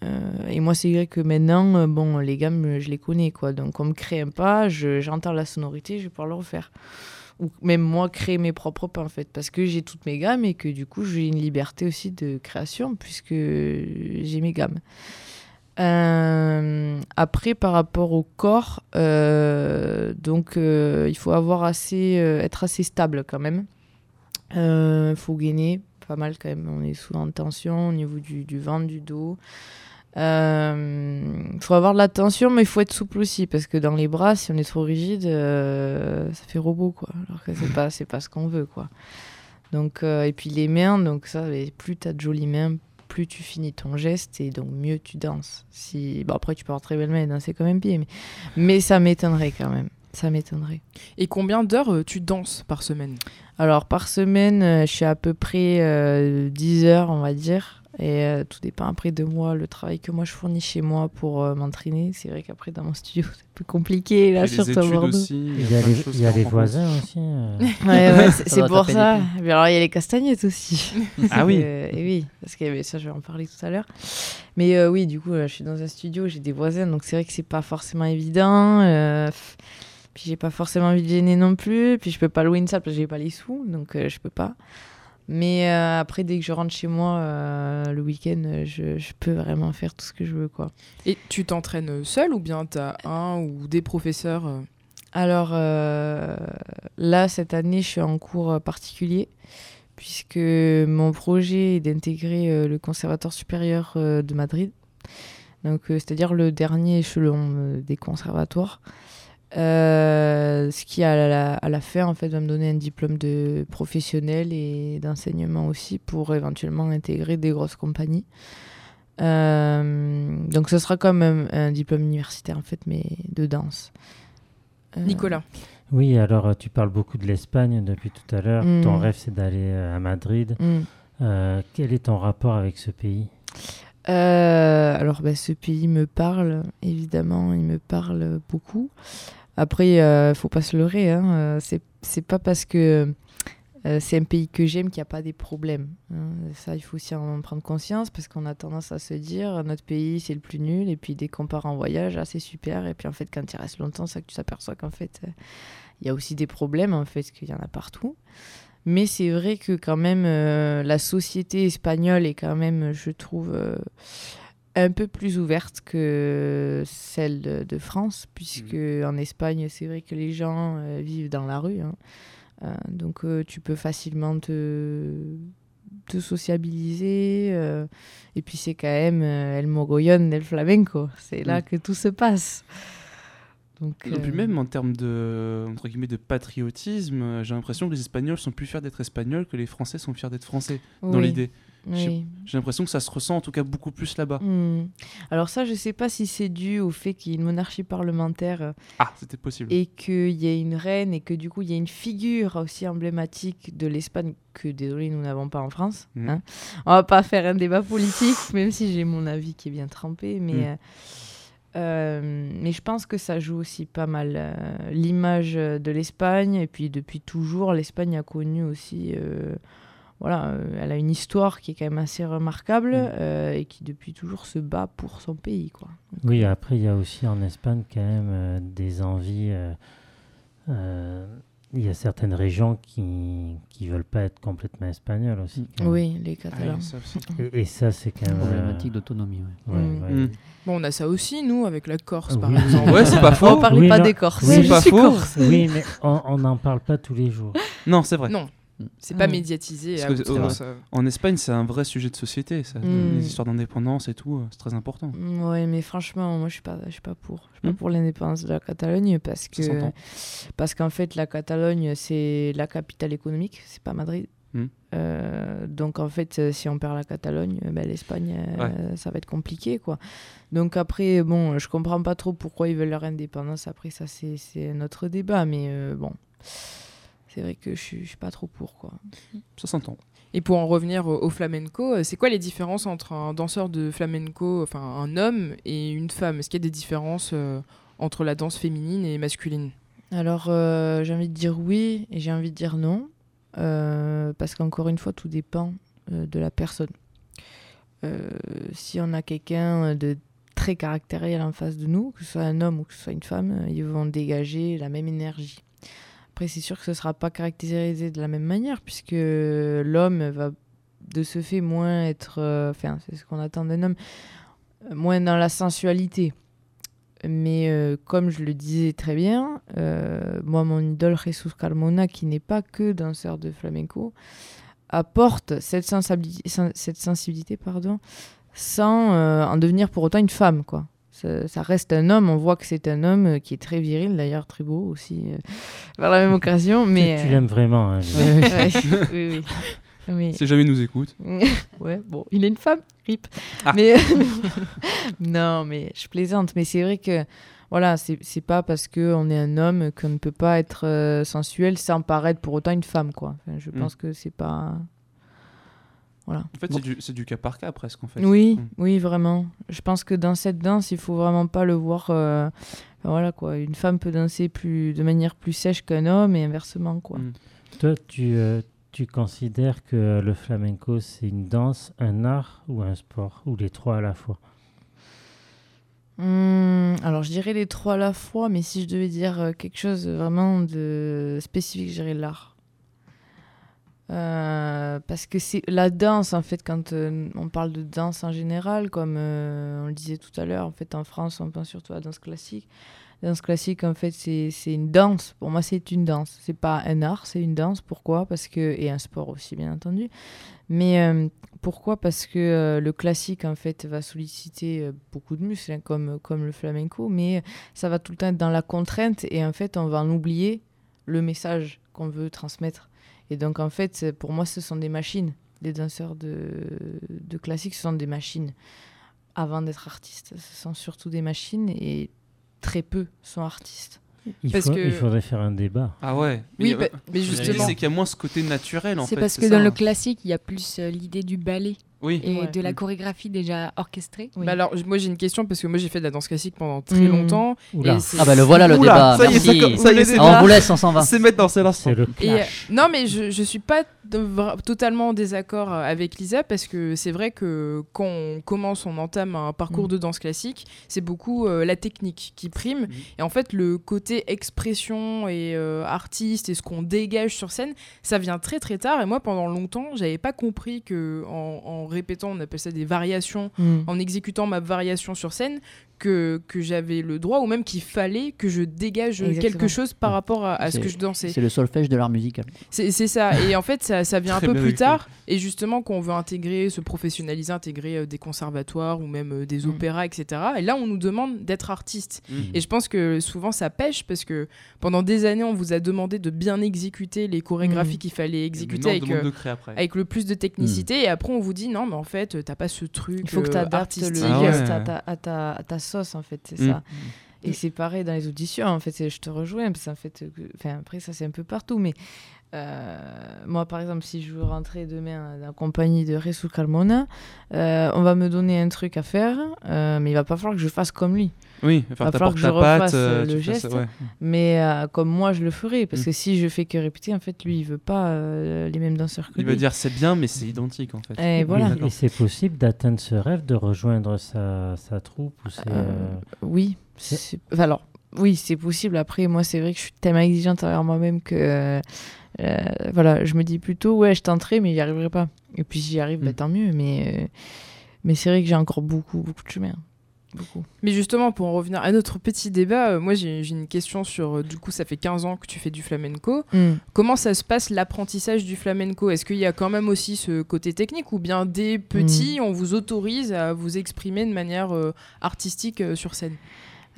Euh, et moi, c'est vrai que maintenant, euh, bon, les gammes, euh, je les connais, quoi. Donc, on me crée un pas, je- j'entends la sonorité, je vais pouvoir le refaire. Ou même moi, créer mes propres pas, en fait, parce que j'ai toutes mes gammes et que du coup, j'ai une liberté aussi de création, puisque j'ai mes gammes. Après, par rapport au corps, donc il faut avoir assez, être assez stable quand même. Il faut gainer pas mal quand même. On est souvent en tension au niveau du ventre, du dos. Il faut avoir de la tension, mais il faut être souple aussi parce que dans les bras, si on est trop rigide, euh, ça fait robot quoi. Alors que c'est pas, c'est pas ce qu'on veut quoi. Donc euh, et puis les mains, donc ça, plus t'as de jolies mains, plus tu finis ton geste et donc mieux tu danses. Si bon après tu peux avoir très belles mains et danser comme un pied, mais mais ça m'étonnerait quand même. Ça m'étonnerait. Et combien d'heures euh, tu danses par semaine? Alors par semaine, euh, je suis à peu près euh, 10 heures, on va dire. Et euh, tout dépend après de moi, le travail que moi je fournis chez moi pour euh, m'entraîner. C'est vrai qu'après dans mon studio, c'est plus compliqué là, surtout à Bordeaux. aussi, Il y a les, il y a voisins aussi. euh. Ouais, ouais, c'est pour ça. Mais alors, il y a les castagnettes aussi. Ah oui. Euh, et oui, parce que mais ça, je vais en parler tout à l'heure. Mais euh, oui, du coup, je suis dans un studio, j'ai des voisins, donc c'est vrai que c'est pas forcément évident. euh, puis j'ai pas forcément envie de gêner non plus. Puis je peux pas louer une salle parce que j'ai pas les sous, donc euh, je peux pas. Mais euh, après, dès que je rentre chez moi euh, le week-end, je, je peux vraiment faire tout ce que je veux, quoi. Et tu t'entraînes seul ou bien tu as un ou des professeurs euh? Alors euh, là, cette année, je suis en cours particulier, puisque mon projet est d'intégrer le Conservatoire supérieur de Madrid, donc c'est-à-dire le dernier échelon des conservatoires. Euh, ce qui à la, à la fin en fait va me donner un diplôme de professionnel et d'enseignement aussi pour éventuellement intégrer des grosses compagnies. Euh, donc ce sera comme un, un diplôme universitaire en fait mais de danse. Euh, Nicolas. Oui, alors tu parles beaucoup de l'Espagne depuis tout à l'heure. Mm. Ton rêve, c'est d'aller à Madrid. Mm. Euh, quel est ton rapport avec ce pays? Euh, alors, bah, ce pays me parle, évidemment, il me parle beaucoup. Après, il faut pas se leurrer, hein, euh, c'est pas parce que euh, c'est un pays que j'aime qu'il n'y a pas des problèmes. hein. Ça, il faut aussi en prendre conscience parce qu'on a tendance à se dire notre pays c'est le plus nul et puis dès qu'on part en voyage, ah, c'est super. Et puis en fait, quand il reste longtemps, c'est que tu t'aperçois qu'en fait, euh, il y a aussi des problèmes, en fait, qu'il y en a partout. Mais c'est vrai que quand même, euh, la société espagnole est quand même, je trouve, euh, un peu plus ouverte que celle de, de France, puisque en Espagne, c'est vrai que les gens euh, vivent dans la rue. hein. Donc tu peux facilement te, te sociabiliser. et puis c'est quand même El Mogollón del Flamenco. C'est là Mm. que tout se passe. Donc, Et puis euh, même en termes de, entre guillemets, de patriotisme, euh, j'ai l'impression que les Espagnols sont plus fiers d'être Espagnols que les Français sont fiers d'être Français, dans l'idée. J'ai Oui. j'ai l'impression que ça se ressent en tout cas beaucoup plus là-bas. Hmm. Alors ça, je sais pas si c'est dû au fait qu'il y ait une monarchie parlementaire euh, Ah, c'était possible. et qu'il y ait une reine et que du coup il y a une figure aussi emblématique de l'Espagne que désolé nous n'avons pas en France. Mhm. hein. On va pas faire un débat politique, même si j'ai mon avis qui est bien trempé, mais euh, euh, mais je pense que ça joue aussi pas mal euh, l'image de l'Espagne et puis depuis toujours l'Espagne a connu aussi euh, voilà, elle a une histoire qui est quand même assez remarquable euh, et qui depuis toujours se bat pour son pays quoi. Oui, après, il y a aussi en Espagne quand même des envies. Il y a certaines régions qui ne veulent pas être complètement espagnoles aussi. Oui, les Catalans. Ah, ça aussi. Et, et ça, c'est quand même. Problématique euh, d'autonomie. ouais. ouais, Mm. ouais. Mm. Bon, on a ça aussi, nous, avec la Corse, par exemple. Ouais, c'est pas faux. On parlait Oui, pas non, des Corses. oui, C'est pas faux. corse. Oui, mais on n'en parle pas tous les jours. Non, c'est vrai. Non, c'est pas Mm. médiatisé. À que, euh, euh. En Espagne, c'est un vrai sujet de société, ça. Mm. Les histoires d'indépendance et tout, euh, c'est très important. Ouais, mais franchement, moi je suis pas, je suis pas pour. Je suis pas pour l'indépendance de la Catalogne parce que parce qu'en fait la Catalogne c'est la capitale économique, c'est pas Madrid. Euh, donc en fait, si on perd la Catalogne, ben, l'Espagne, euh, ça va être compliqué quoi. Donc après, bon, je comprends pas trop pourquoi ils veulent leur indépendance. Après ça, c'est c'est notre débat, mais euh, bon, c'est vrai que je suis, je suis pas trop pour quoi. Ça s'entend. Et pour en revenir au, au flamenco, euh, c'est quoi les différences entre un danseur de flamenco, enfin un homme et une femme? Est-ce qu'il y a des différences euh, entre la danse féminine et masculine? Alors, euh, j'ai envie de dire oui et j'ai envie de dire non. euh, parce qu'encore une fois, tout dépend euh, de la personne. Euh, si on a quelqu'un de très caractériel en face de nous, que ce soit un homme ou que ce soit une femme, ils vont dégager la même énergie. Après, c'est sûr que ce ne sera pas caractérisé de la même manière, puisque l'homme va de ce fait moins être. euh, Enfin, c'est ce qu'on attend d'un homme, euh, moins dans la sensualité. Mais euh, comme je le disais très bien, moi, mon idole Jesus Carmona, qui n'est pas que danseur de flamenco, apporte cette sensibilité, pardon, sans en devenir pour autant une femme. Quoi. Ça, ça reste un homme, on voit que c'est un homme euh, qui est très viril, d'ailleurs très beau aussi, euh, par la même occasion. Mais, Tu, tu euh, l'aimes vraiment. hein, je- Ouais, oui, oui. Oui. Si jamais il nous écoute. ouais, bon, il est une femme, rip. Ah. Mais non, mais je plaisante. Mais c'est vrai que voilà, c'est c'est pas parce que on est un homme qu'on ne peut pas être euh, sensuel sans paraître pour autant une femme, quoi. Enfin, je Mm. pense que c'est pas. Voilà. En fait, c'est du, cas par cas presque, en fait. Oui, Mm. oui, vraiment. Je pense que dans cette danse, il faut vraiment pas le voir. euh, voilà quoi. Une femme peut danser plus de manière plus sèche qu'un homme et inversement, quoi. Mm. Toi, tu, euh, tu considères que le flamenco, c'est une danse, un art ou un sport? Ou les trois à la fois? Hum, alors, je dirais les trois à la fois, mais si je devais dire euh, quelque chose vraiment de spécifique, je dirais l'art. Euh, parce que c'est la danse, en fait, quand euh, on parle de danse en général, comme euh, on le disait tout à l'heure, en fait, en France, on pense surtout à la danse classique. La danse classique, en fait, c'est une danse. Pour moi, c'est une danse. C'est pas un art, c'est une danse. Pourquoi? Parce que et un sport aussi, bien entendu. Mais pourquoi? Parce que le classique, en fait, va solliciter beaucoup de muscles, hein, comme, comme le flamenco, mais ça va tout le temps être dans la contrainte et en fait, on va en oublier le message qu'on veut transmettre. Et donc, en fait, pour moi, ce sont des machines. Les danseurs de, de classique, ce sont des machines. Avant d'être artistes, ce sont surtout des machines et très peu sont artistes. il, Parce faut- que- il faudrait faire un débat. Ah ouais. Oui, euh, bah, mais je dis, justement. C'est qu'il y a moins ce côté naturel, en fait. C'est parce que ça, dans le hein. classique, il y a plus euh, l'idée du ballet Oui. et Ouais. de la chorégraphie déjà orchestrée. Bah alors, moi j'ai une question parce que moi j'ai fait de la danse classique pendant très Mm. longtemps. Oula. et c'est- Ah bah le voilà le Oula, débat. ça y est, Merci. ça ça y est, Ah, on vous laisse, on s'en va. C'est maintenant, c'est l'instant. Euh, non, mais je, je suis pas totalement en désaccord euh, avec Lisa parce que c'est vrai que quand on commence, on entame un parcours Mm. de danse classique, c'est beaucoup euh, la technique qui prime. Et en fait, le côté expression et euh, artiste et ce qu'on dégage sur scène, ça vient très très tard. Et moi, pendant longtemps, j'avais pas compris que en, en répétant, on appelle ça des variations, Mm. en exécutant ma variation sur scène, que, que j'avais le droit ou même qu'il fallait que je dégage Exactement. quelque chose par rapport à, à ce que je dansais. C'est le solfège de l'art musical. C'est ça. Et en fait, ça, ça vient un peu plus tard. Et justement, quand on veut intégrer, se professionnaliser, intégrer euh, des conservatoires ou même euh, des opéras, etc. Et là, on nous demande d'être artiste. Mm. Et je pense que souvent, ça pêche parce que pendant des années, on vous a demandé de bien exécuter les chorégraphies Mm. qu'il fallait exécuter avec, euh, avec le plus de technicité. Et après, on vous dit non, mais en fait, t'as pas ce truc. Il faut que euh, tu adaptes le artistique. Ah geste à, ta, à, ta, à ta sauce, en fait, c'est Mm. ça. Et c'est pareil dans les auditions, en fait, je te rejoins, parce qu'en fait, enfin, après, ça c'est un peu partout, mais moi, par exemple, si je veux rentrer demain dans la compagnie de Resu Carmona, euh, on va me donner un truc à faire, euh, mais il va pas falloir que je fasse comme lui. Oui, il va falloir que je refasse euh, le fasses- geste, ouais. mais euh, comme moi je le ferai, parce Mm. que si je fais que répéter, en fait, lui, il veut pas euh, les mêmes danseurs que Il lui. va dire c'est bien, mais c'est identique en fait. Et voilà. Et c'est possible d'atteindre ce rêve, de rejoindre sa, sa troupe ou Euh, euh, Oui. enfin, alors, oui, c'est possible. Après, moi, c'est vrai que je suis tellement exigeante envers moi-même que. euh, euh, voilà, je me dis plutôt, ouais, je tenterai, mais j'y arriverai pas. Et puis, si j'y arrive, bah, tant mieux. Mais, euh, mais c'est vrai que j'ai encore beaucoup, beaucoup de chemin. Beaucoup. Mais justement, pour en revenir à notre petit débat, euh, moi j'ai une question sur. euh, du coup, ça fait 15 ans que tu fais du flamenco. Mm. Comment ça se passe l'apprentissage du flamenco? Est-ce qu'il y a quand même aussi ce côté technique ou bien dès petit, on vous autorise à vous exprimer de manière euh, artistique euh, sur scène?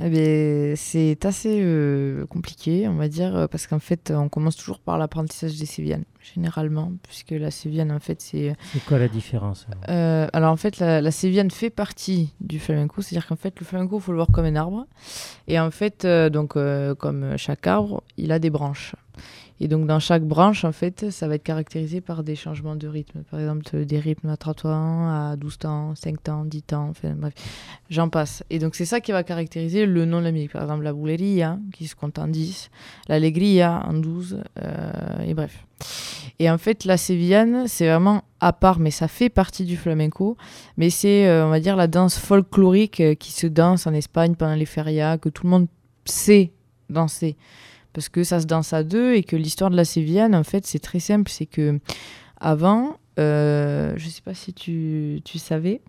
Eh ben, c'est assez euh, compliqué, on va dire, euh, parce qu'en fait, on commence toujours par l'apprentissage des sévillanes, généralement, puisque la sévillane, en fait, c'est. c'est quoi la différence alors? Euh, alors en fait, la, la sévillane fait partie du flamenco, c'est-à-dire qu'en fait, le flamenco, il faut le voir comme un arbre. Et en fait, euh, donc, euh, comme chaque arbre, il a des branches. Et donc, dans chaque branche, en fait, ça va être caractérisé par des changements de rythme. Par exemple, des rythmes à 3 temps, à 12 temps, 5 temps, 10 temps, enfin bref, j'en passe. Et donc, c'est ça qui va caractériser le nom de la musique. Par exemple, la bouleria, qui se compte en 10, l'allegria en 12, euh, et bref. Et en fait, la sévillane, c'est vraiment à part, mais ça fait partie du flamenco. Mais c'est, euh, on va dire, la danse folklorique euh, qui se danse en Espagne pendant les ferias, que tout le monde sait danser. Parce que ça se danse à deux et que l'histoire de la sévillane, en fait, c'est très simple. C'est que avant, euh, je sais pas si tu, tu savais,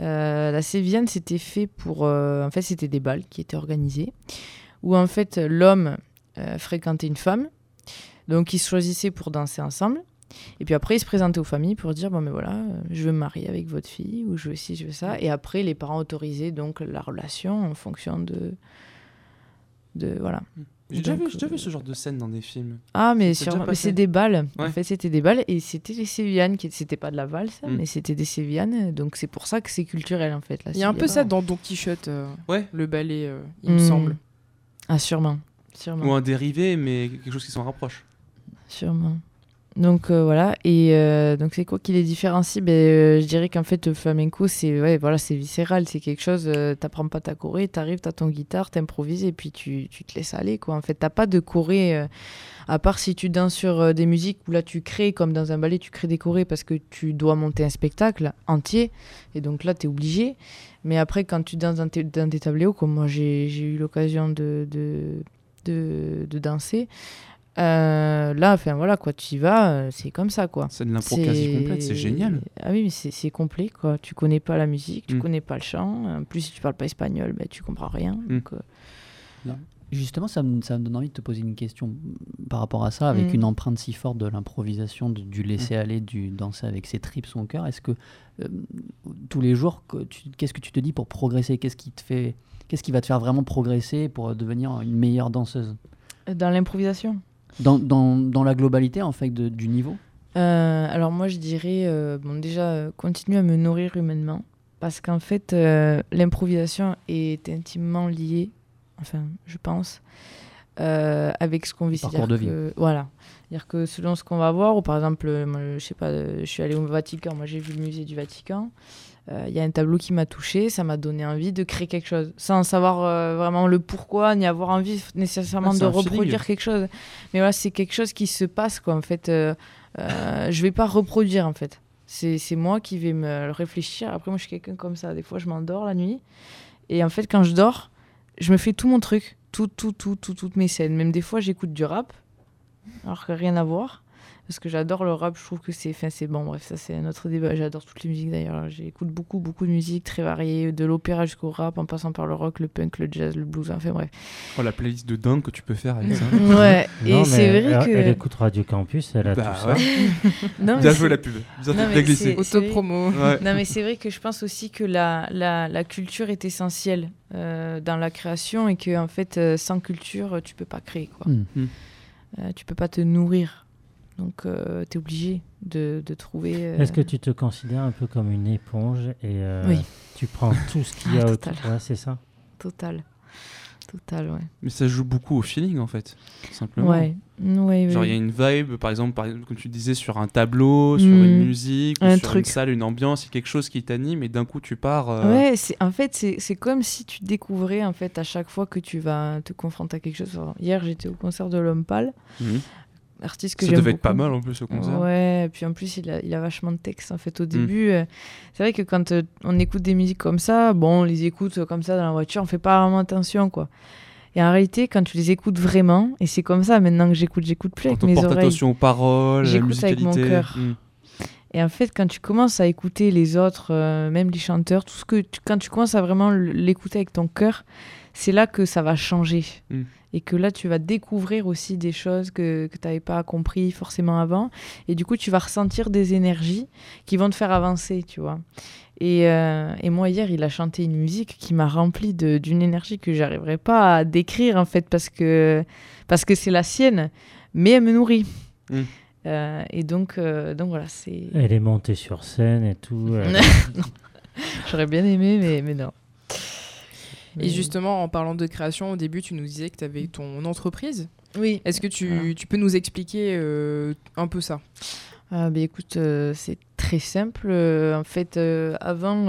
euh, la sévillane, c'était fait pour. euh, en fait, c'était des balles qui étaient organisées, où en fait, l'homme fréquentait une femme. Donc, ils se choisissaient pour danser ensemble. Et puis après, ils se présentaient aux familles pour dire bon, mais voilà, je veux me marier avec votre fille, ou je veux ci, je veux ça. Et après, les parents autorisaient donc la relation en fonction de. de voilà. J'ai déjà, Donc, vu- j'ai déjà vu ce genre de scène dans des films. Ah, mais, C'est des balles. Ouais. En fait, c'était des balles et c'était des sévillanes. Qui... C'était pas de la valse, Mm. mais c'était des sévillanes. Donc c'est pour ça que c'est culturel en fait. la Il y a un peu ça dans Don Quichotte, euh, Ouais. le ballet, euh, il me Mm. semble. Ah, sûrement. sûrement. Ou un dérivé, mais quelque chose qui s'en rapproche. Sûrement. Donc euh, voilà, et euh, donc c'est quoi qui les différencie? Ben, euh, Je dirais qu'en fait le flamenco c'est ouais, voilà, viscéral, c'est quelque chose, t'apprends pas ta choré, t'arrives, t'as ton guitare, t'improvises et puis tu, tu te laisses aller quoi. En fait t'as pas de choré, à part si tu danses sur des musiques où là tu crées comme dans un ballet, tu crées des chorés parce que tu dois monter un spectacle entier et donc là t'es obligé. Mais après quand tu danses dans dans tes tableaux, comme moi j'ai eu l'occasion de, de, de danser, euh, là, enfin voilà quoi, tu y vas, euh, c'est comme ça quoi. C'est de l'impro quasi complète, c'est génial. Ah oui, mais c'est complet quoi. Tu connais pas la musique, tu Mm. connais pas le chant. En plus, si tu parles pas espagnol, ben, tu comprends rien. Mm. Donc, euh, Justement, ça me, ça me donne envie de te poser une question par rapport à ça, avec Mm. une empreinte si forte de l'improvisation, du laisser aller, du danser avec ses tripes, son cœur. Est-ce que euh, tous les jours, qu'est-ce que tu te dis pour progresser? Qu'est-ce qui te fait, qu'est-ce qui va te faire vraiment progresser pour devenir une meilleure danseuse? Dans l'improvisation? Dans, dans, dans la globalité en fait de- du niveau Euh, alors moi je dirais, euh, bon déjà, euh, continue à me nourrir humainement. Parce qu'en fait, euh, l'improvisation est intimement liée, enfin je pense, avec ce qu'on vit. Parcours de vie. que- Voilà. C'est-à-dire que selon ce qu'on va voir, ou par exemple, moi, je sais pas, je suis allée au Vatican, moi j'ai vu le musée du Vatican. Euh, Il y a un tableau qui m'a touché, ça m'a donné envie de créer quelque chose, sans savoir euh, vraiment le pourquoi, ni avoir envie nécessairement Ah, de feeling. reproduire quelque chose. Mais voilà, c'est quelque chose qui se passe, quoi. En fait, euh, euh, je vais pas reproduire, en fait. C'est c'est moi qui vais me réfléchir. Après, moi, je suis quelqu'un comme ça. Des fois, je m'endors la nuit. Et en fait, quand je dors, je me fais tout mon truc, tout, tout, tout, tout, toutes mes scènes. Même des fois, j'écoute du rap, alors que rien à voir. Parce que j'adore le rap, je trouve que c'est. Enfin, c'est bon, bref, ça c'est un autre débat. J'adore toutes les musiques d'ailleurs. J'écoute beaucoup, beaucoup de musique très variée, de l'opéra jusqu'au rap, en passant par le rock, le punk, le jazz, le blues, enfin bref. Oh, la playlist de dingue que tu peux faire avec ça. Ouais, et c'est vrai elle, que. Elle écoute Radio Campus, elle a Bah, tout ça. ouais. Non, Bien joué la pub. Bien, glissé. Autopromo. Ouais. Non, mais c'est vrai que je pense aussi que la, la, la culture est essentielle euh, dans la création et que en fait, euh, sans culture, tu peux pas créer. Quoi. Mm. Mm. Euh, tu peux pas te nourrir. Donc, tu es obligé de, de trouver. euh, Est-ce que tu te considères un peu comme une éponge et euh, Oui. tu prends tout ce qu'il y Ah, a total. autour Ouais, c'est ça. Total. Total, ouais. Mais ça joue beaucoup au feeling en fait, simplement. Ouais. Ouais, Genre ouais. il y a une vibe, par exemple, par exemple, comme tu disais, sur un tableau, sur Mm. une musique, ou Un sur truc. une salle, une ambiance, il y a quelque chose qui t'anime et d'un coup tu pars. euh, Ouais, c'est en fait c'est c'est comme si tu découvrais en fait à chaque fois que tu vas te confronter à quelque chose. Alors, hier j'étais au concert de l'homme pâle, Mhm. Artiste que Ça j'aime devait être pas mal, en plus, au concert. Ouais, et puis en plus il a, il a vachement de texte en fait au Mm. début. euh, c'est vrai que quand euh, on écoute des musiques comme ça, bon on les écoute euh, comme ça dans la voiture, on fait pas vraiment attention quoi. Et en réalité, quand tu les écoutes vraiment, et c'est comme ça maintenant que j'écoute, j'écoute plus avec Quand on mes porte oreilles. attention aux paroles, à la avec mon cœur. Mm. Et en fait, quand tu commences à écouter les autres, euh, même les chanteurs, tout ce que tu- quand tu commences à vraiment l'écouter avec ton cœur, c'est là que ça va changer. Mm. Et que là, tu vas découvrir aussi des choses que, que tu n'avais pas compris forcément avant. Et du coup, tu vas ressentir des énergies qui vont te faire avancer, tu vois. Et, euh, et moi, hier, il a chanté une musique qui m'a rempli de- d'une énergie que j'arriverais pas à décrire, en fait, parce que parce que c'est la sienne, mais elle me nourrit. Mm. Euh, et donc, euh, donc voilà, c'est. Elle est montée sur scène et tout. J'aurais bien aimé, mais, mais non. Et justement, en parlant de création, au début, tu nous disais que tu avais ton entreprise. Oui. Est-ce que tu, Voilà. tu peux nous expliquer euh, un peu ça? Ah, bah, écoute, euh, c'est très simple. Euh, en fait, euh, avant,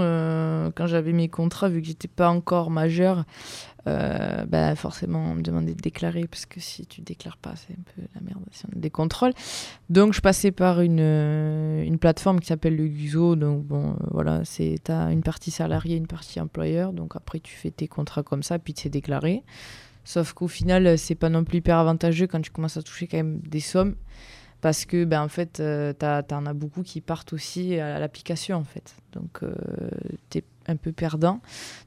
quand j'avais mes contrats, vu que j'étais pas encore majeure, euh, bah, forcément, on me demandait de déclarer, parce que si tu déclares pas, c'est un peu la merde si on a des contrôles. Donc, je passais par une, euh, une plateforme qui s'appelle le Guzo. Donc, bon, euh, voilà, c'est as une partie salariée, une partie employeur. Donc, après, tu fais tes contrats comme ça, puis tu sais déclarer. Sauf qu'au final, c'est pas non plus hyper avantageux quand tu commences à toucher quand même des sommes. Parce que, ben, en fait, euh, t'en as beaucoup qui partent aussi à l'application, en fait. Donc, euh, t'es un peu perdant.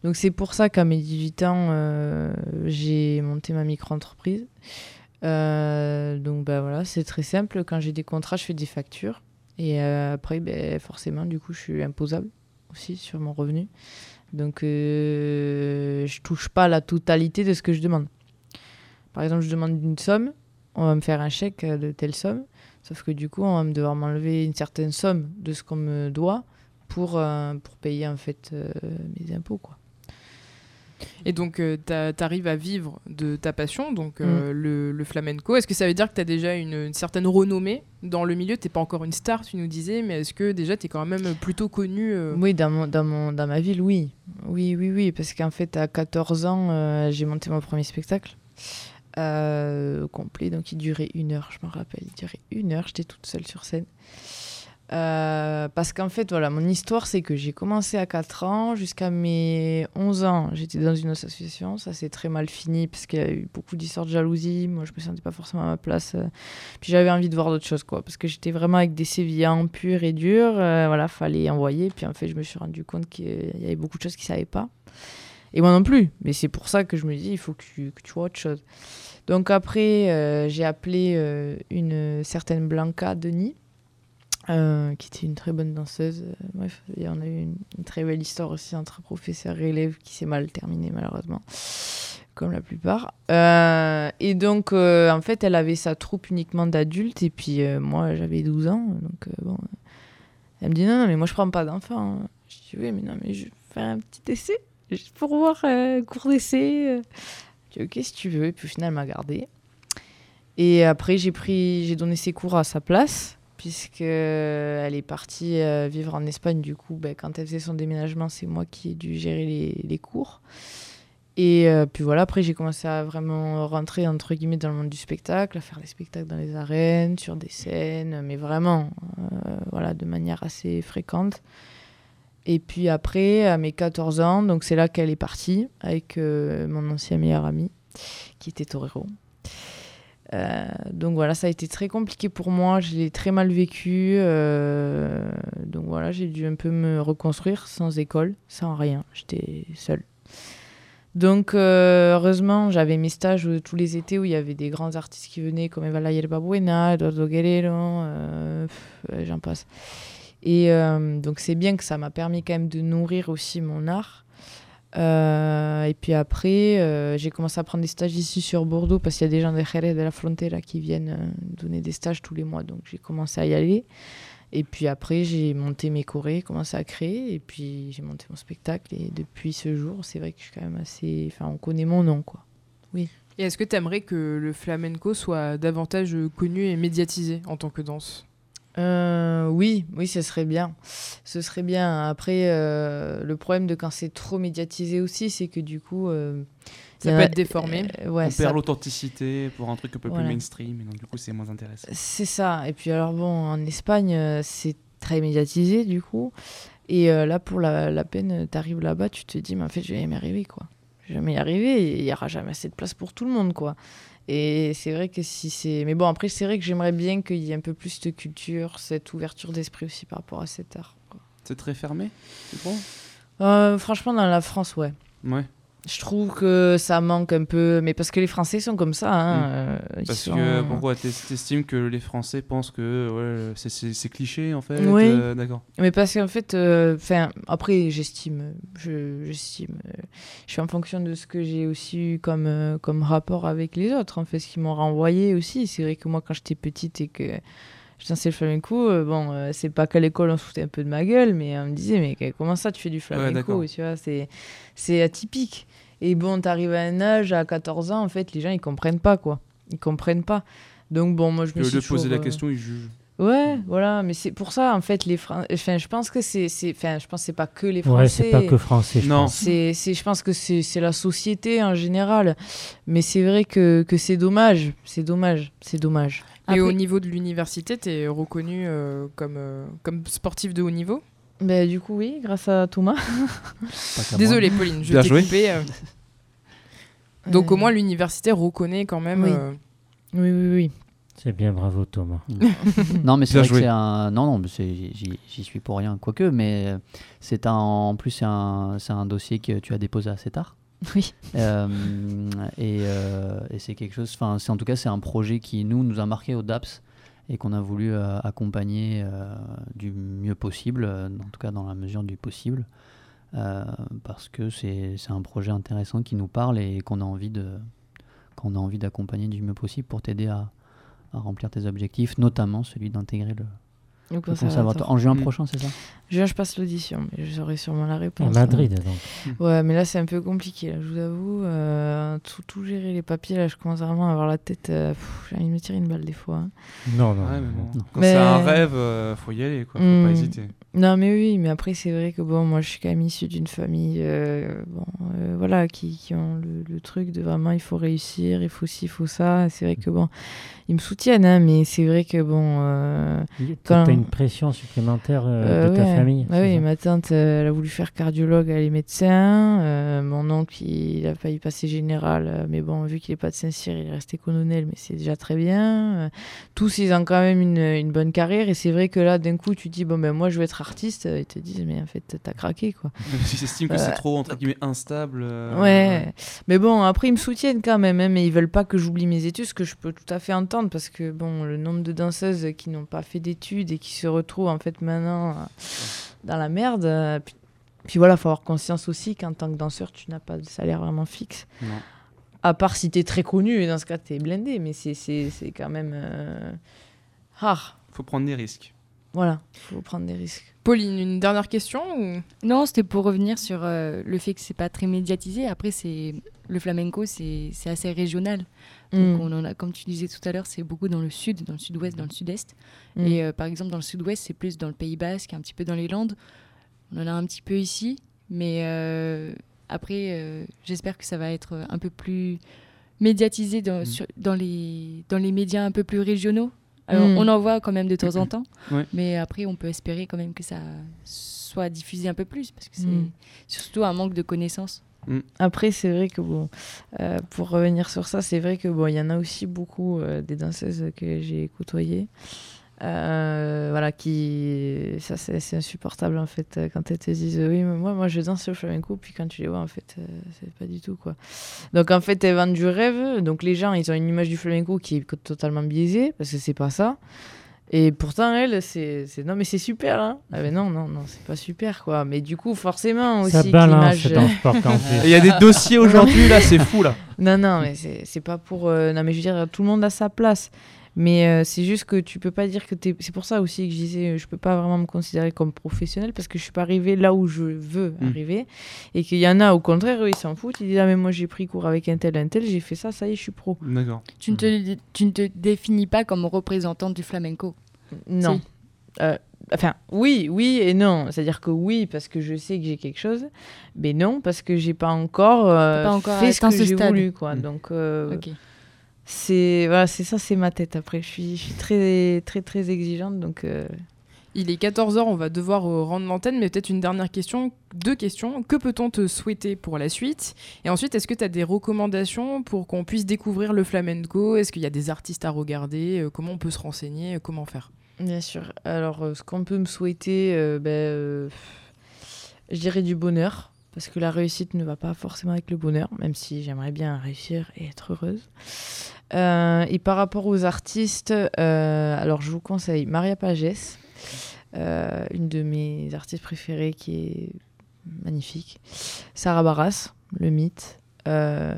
Donc, c'est pour ça qu'à mes 18 ans, euh, j'ai monté ma micro-entreprise. Euh, donc, ben voilà, c'est très simple. Quand j'ai des contrats, je fais des factures. Et euh, après, ben, forcément, du coup, je suis imposable aussi sur mon revenu. Donc, je touche pas la totalité de ce que je demande. Par exemple, je demande une somme, on va me faire un chèque de telle somme, sauf que du coup, on va me devoir m'enlever une certaine somme de ce qu'on me doit pour, euh, pour payer en fait euh, mes impôts. Quoi. Et donc, tu arrives à vivre de ta passion, donc Mm. euh, le, le flamenco. Est-ce que ça veut dire que tu as déjà une, une certaine renommée dans le milieu? Tu pas encore une star, tu nous disais, mais est-ce que déjà tu es quand même plutôt connu euh, Oui, dans, mon, dans, mon, dans ma ville, oui. Oui, oui, oui, parce qu'en fait, à 14 ans, euh, j'ai monté mon premier spectacle. euh, complet, donc il durait une heure, je me rappelle, il durait une heure, j'étais toute seule sur scène. Euh, parce qu'en fait, voilà, mon histoire, c'est que j'ai commencé à 4 ans, jusqu'à mes 11 ans, j'étais dans une association, ça s'est très mal fini, parce qu'il y a eu beaucoup d'histoires de jalousie, moi je me sentais pas forcément à ma place, euh, puis j'avais envie de voir d'autres choses, quoi, parce que j'étais vraiment avec des sévillans purs et durs, euh, voilà, fallait envoyer, puis en fait, je me suis rendu compte qu'il y avait beaucoup de choses qu'ils savaient pas, et moi non plus, mais c'est pour ça que je me dis, il faut que tu, vois autre chose. Donc après, euh, j'ai appelé une certaine Blanca Denis, euh, qui était une très bonne danseuse. Euh, bref, et on a eu une, très belle histoire aussi entre professeur et élève qui s'est mal terminée malheureusement, comme la plupart. Euh, et donc, en fait, elle avait sa troupe uniquement d'adultes, et puis moi, j'avais 12 ans, donc bon. Elle me dit non, non, mais moi, je prends pas d'enfants. Je dis oui, mais non, mais je vais faire un petit essai, juste pour voir cours d'essai. Je dis ok, si tu veux, et puis au final, elle m'a gardée. Et après, j'ai donné ses cours à sa place puisque elle est partie euh, vivre en Espagne. Du coup, ben, quand elle faisait son déménagement, c'est moi qui ai dû gérer les, cours. Et euh, puis voilà, après j'ai commencé à vraiment rentrer entre guillemets dans le monde du spectacle, à faire des spectacles dans les arènes, sur des scènes, mais vraiment, euh, voilà, de manière assez fréquente. Et puis après, à mes 14 ans, donc c'est là qu'elle est partie avec mon ancien meilleur ami, qui était Torero. Euh, donc voilà, ça a été très compliqué pour moi, je l'ai très mal vécu. euh, donc voilà, j'ai dû un peu me reconstruire sans école, sans rien, j'étais seule. Donc euh, heureusement, j'avais mes stages tous les étés où il y avait des grands artistes qui venaient comme Eva La Hierba Buena, Eduardo Guerrero, j'en passe. Et donc c'est bien que ça m'a permis quand même de nourrir aussi mon art. Euh, et puis après, euh, j'ai commencé à prendre des stages ici sur Bordeaux parce qu'il y a des gens de Jerez de la Frontera qui viennent euh, donner des stages tous les mois. Donc j'ai commencé à y aller. Et puis après, j'ai monté mes chorés, commencé à créer. Et puis j'ai monté mon spectacle. Et depuis ce jour, c'est vrai que je suis quand même assez. Enfin, on connaît mon nom, quoi. Oui. Et est-ce que tu aimerais que le flamenco soit davantage connu et médiatisé en tant que danse? Euh, oui, oui, ce serait bien. Ce serait bien. Après, euh, le problème de quand c'est trop médiatisé aussi, c'est que du coup. euh, Ça peut a- être déformé. euh, ouais, on ça- perd l'authenticité pour un truc un peu Voilà. plus mainstream, et donc du coup c'est moins intéressant. C'est ça. Et puis alors bon, en Espagne, c'est très médiatisé du coup. Et euh, là, pour la, la peine, t'arrives là-bas, tu te dis, mais en fait, je vais jamais y arriver, quoi. Je vais jamais y arriver, et il y aura jamais assez de place pour tout le monde, quoi. Et c'est vrai que si c'est... Mais bon, après, c'est vrai que j'aimerais bien qu'il y ait un peu plus de culture, cette ouverture d'esprit aussi par rapport à cet art. C'est très fermé, tu crois? Euh, franchement, dans la France, ouais. Ouais. Je trouve que ça manque un peu, mais parce que les Français sont comme ça. Hein, Mm. euh, ils Parce sont- que pourquoi t'es- t'estimes que les Français pensent que ouais, c'est- cliché en fait Oui. euh, D'accord. Mais parce qu'en fait, euh, 'fin, après, j'estime, je- j'estime, je suis en fonction de ce que j'ai aussi eu comme, euh, comme rapport avec les autres, en fait, ce qu'ils m'ont renvoyé aussi. C'est vrai que moi, quand j'étais petite et que je dansais le flamenco, euh, bon, euh, c'est pas qu'à l'école on se foutait un peu de ma gueule, mais on me disait, mais comment ça tu fais du flamenco. Tu vois, c'est, c'est atypique. Et bon, t'arrives à un âge, à 14 ans, en fait, les gens, ils comprennent pas, quoi. Ils comprennent pas. Donc bon, moi, je me Au lieu suis de poser la euh, question, ils jugent. Ouais, voilà, mais c'est pour ça en fait les Fran- enfin je pense que c'est c'est enfin je pense que c'est pas que les Ouais, Français. c'est pas que français, je Non. pense. C'est c'est je pense que c'est c'est la société en général. Mais c'est vrai que que c'est dommage, c'est dommage, c'est dommage. Et au niveau de l'université, tu es reconnu euh, comme, euh, comme sportif de haut niveau Ben, du coup oui, grâce à Thomas. Désolée Pauline, je t'ai coupé. euh. Donc Euh, au moins l'université reconnaît quand même... Oui. euh, Oui oui oui. C'est bien, bravo Thomas. Non, mais c'est vrai que c'est un. Non, non, j'y suis pour rien, quoique, mais c'est un. En plus, c'est un, c'est un dossier que tu as déposé assez tard. Oui. Euh, et euh, et c'est quelque chose. Enfin, en tout cas, c'est un projet qui nous nous a marqué au DAPS et qu'on a voulu euh, accompagner du mieux possible, en tout cas dans la mesure du possible, parce que c'est un projet intéressant qui nous parle et qu'on a envie de qu'on a envie d'accompagner du mieux possible pour t'aider à remplir tes objectifs, notamment celui d'intégrer le, Conservatoire. En juin Mm. prochain, c'est ça Juin, je passe l'audition, mais j'aurai sûrement la À réponse. Madrid, donc. hein. Ouais, mais là c'est un peu compliqué. Là, je vous avoue, euh, tout, tout gérer les papiers là, je commence vraiment à avoir la tête. euh, J'ai envie de me tirer une balle des fois. hein. Non, non. Ouais, mais non. Quand Mais- c'est un rêve, euh, faut y aller, quoi. Faut pas Hmm. hésiter. Non, mais oui, mais après, c'est vrai que bon, moi, je suis quand même issue d'une famille, euh, bon, euh, voilà, qui, qui ont le, le truc de vraiment, il faut réussir, il faut ci, il faut ça. C'est vrai que bon, ils me soutiennent, hein, mais c'est vrai que bon. euh, T'as quand- une pression supplémentaire euh, euh, de ta famille. Ouais, oui, ça ma tante, euh, elle a voulu faire cardiologue, elle est médecin. euh, mon oncle, il a failli passer général, mais bon, vu qu'il n'est pas de Saint-Cyr, il est resté colonel, mais c'est déjà très bien. Tous, ils ont quand même une, une bonne carrière, et c'est vrai que là, d'un coup, tu dis, bon, ben moi, je veux être artiste, ils te disent, mais en fait, t'as craqué, quoi. Ils estiment que Euh, c'est trop, entre guillemets, instable. euh, Ouais, mais bon, après, ils me soutiennent quand même, hein, mais ils veulent pas que j'oublie mes études, ce que je peux tout à fait entendre, parce que, bon, le nombre de danseuses qui n'ont pas fait d'études et qui se retrouvent, en fait, maintenant euh, dans la merde. euh, puis, puis voilà, faut avoir conscience aussi qu'en tant que danseur, tu n'as pas de salaire vraiment fixe. Non. À part si t'es très connu, et dans ce cas, t'es blindé, mais c'est quand même euh, rare. Faut prendre des risques. Voilà, faut prendre des risques. Pauline, une dernière question ou... Non, c'était pour revenir sur euh, le fait que c'est pas très médiatisé. Après, c'est le flamenco, c'est c'est assez régional. Donc Mm. on en a, comme tu disais tout à l'heure, c'est beaucoup dans le sud, dans le sud-ouest, dans le sud-est. Mm. Et euh, par exemple, dans le sud-ouest, c'est plus dans le Pays Basque, un petit peu dans les Landes. On en a un petit peu ici, mais euh, après, euh, j'espère que ça va être un peu plus médiatisé dans, Mm. sur- dans, les, dans les médias un peu plus régionaux. Alors, Mm. on en voit quand même de temps en temps, Ouais. mais après, on peut espérer quand même que ça soit diffusé un peu plus, parce que c'est Mm. surtout un manque de connaissances. Mm. Après, c'est vrai que bon, euh, pour revenir sur ça, c'est vrai que bon, il y en a aussi beaucoup euh, des danseuses que j'ai côtoyées. Euh, voilà, qui. Ça, c'est c'est insupportable en fait, euh, quand elles te disent oui, mais moi, moi je danse le flamenco, puis quand tu les vois, en fait, euh, c'est pas du tout quoi. Donc en fait, elles vendent du rêve, donc les gens, ils ont une image du flamenco qui est totalement biaisée, parce que c'est pas ça. Et pourtant, elle, c'est. c'est- Non, mais c'est super, hein. Ah, mais non, non, non, c'est pas super, quoi. Mais du coup, forcément aussi. Ça balance l'image- dans Sport. Il y a des dossiers aujourd'hui, là, c'est fou, là. Non, non, mais c'est c'est pas pour. euh, Non, mais je veux dire, tout le monde a sa place. Mais euh, c'est juste que tu peux pas dire que t'es. C'est pour ça aussi que je disais, euh, je peux pas vraiment me considérer comme professionnel parce que je suis pas arrivée là où je veux Mm. arriver. Et qu'il y en a, au contraire, eux, ils s'en foutent. Ils disent, ah, mais moi, j'ai pris cours avec un tel, un tel, j'ai fait ça, ça y est, je suis pro. D'accord. Tu ne, te, tu ne te définis pas comme représentante du flamenco. Non. Euh, enfin, oui, oui et non. C'est-à-dire que oui, parce que je sais que j'ai quelque chose, mais non, parce que j'ai pas encore, euh, pas encore fait ce que j'ai voulu, quoi. Mm. Donc, euh, Ok. C'est voilà, c'est ça, c'est ma tête. Après, je suis, je suis très, très, très exigeante, donc. euh, Il est 14h, on va devoir euh, rendre l'antenne, mais peut-être une dernière question, deux questions. Que peut-on te souhaiter pour la suite? Et ensuite, est-ce que tu as des recommandations pour qu'on puisse découvrir le flamenco? Est-ce qu'il y a des artistes à regarder? Euh, Comment on peut se renseigner? Comment faire? Bien sûr. Alors, ce qu'on peut me souhaiter, euh, ben, euh, je dirais du bonheur, parce que la réussite ne va pas forcément avec le bonheur, même si j'aimerais bien réussir et être heureuse. Euh, et par rapport aux artistes, euh, alors je vous conseille Maria Pagès, euh, une de mes artistes préférées qui est magnifique. Sarah Barras, le mythe euh,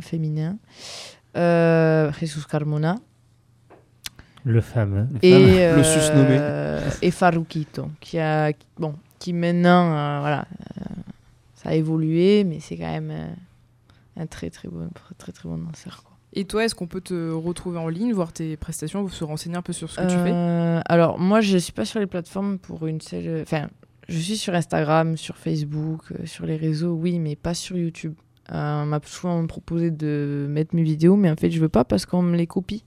féminin. Euh, Jesus Carmona. Le fameux. le Et, fameux. Le susnommé. euh, et Farukito, qui a, bon, qui maintenant, euh, voilà, euh, ça a évolué, mais c'est quand même euh, un très très bon, très très bon danseur. Quoi. Et toi, est-ce qu'on peut te retrouver en ligne, voir tes prestations, se renseigner un peu sur ce que tu fais? Euh, alors moi, je suis pas sur les plateformes pour une seule, enfin, je suis sur Instagram, sur Facebook, euh, sur les réseaux, oui, mais pas sur YouTube. Euh, on m'a souvent proposé de mettre mes vidéos, mais en fait, je veux pas parce qu'on me les copie.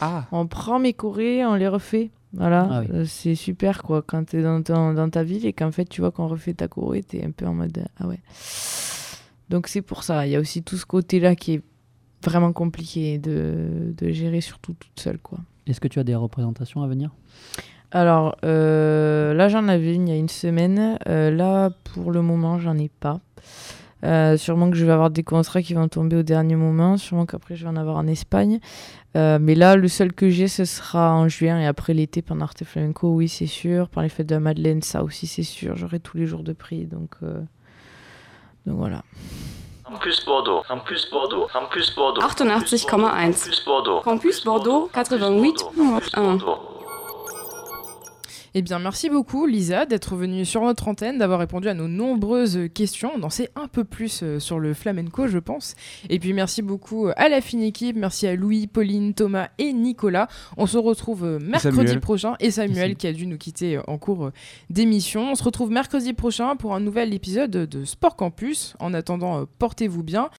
Ah. On prend mes chorés, on les refait. Voilà, Ah oui. Euh, c'est super quoi. Quand tu es dans, ton- dans ta ville et qu'en fait tu vois qu'on refait ta tu es un peu en mode euh, ah ouais. Donc c'est pour ça. Il y a aussi tout ce côté-là qui est vraiment compliqué de, de gérer, surtout toute seule quoi. Est-ce que tu as des représentations à venir? Alors euh, là j'en avais une il y a une semaine. Euh, là pour le moment j'en ai pas. Euh, sûrement que je vais avoir des contrats qui vont tomber au dernier moment. Sûrement qu'après je vais en avoir en Espagne. Euh, mais là le seul que j'ai ce sera en juin et après l'été pendant Arte Flamenco, oui c'est sûr. Par les fêtes de la Madeleine, ça aussi c'est sûr. J'aurai tous les jours de prix donc, euh, donc voilà. Campus Bordeaux, Campus Bordeaux, Campus Bordeaux. 88,1. Campus Bordeaux. Campus Bordeaux 88,1. Eh bien, merci beaucoup, Lisa, d'être venue sur notre antenne, d'avoir répondu à nos nombreuses questions. On en sait un peu plus euh, sur le flamenco, je pense. Et puis, merci beaucoup à la fine équipe. Merci à Louis, Pauline, Thomas et Nicolas. On se retrouve euh, mercredi Samuel. prochain. Et Samuel, qui a dû nous quitter euh, en cours d'émission. On se retrouve mercredi prochain pour un nouvel épisode de Sport Campus. En attendant, portez-vous bien.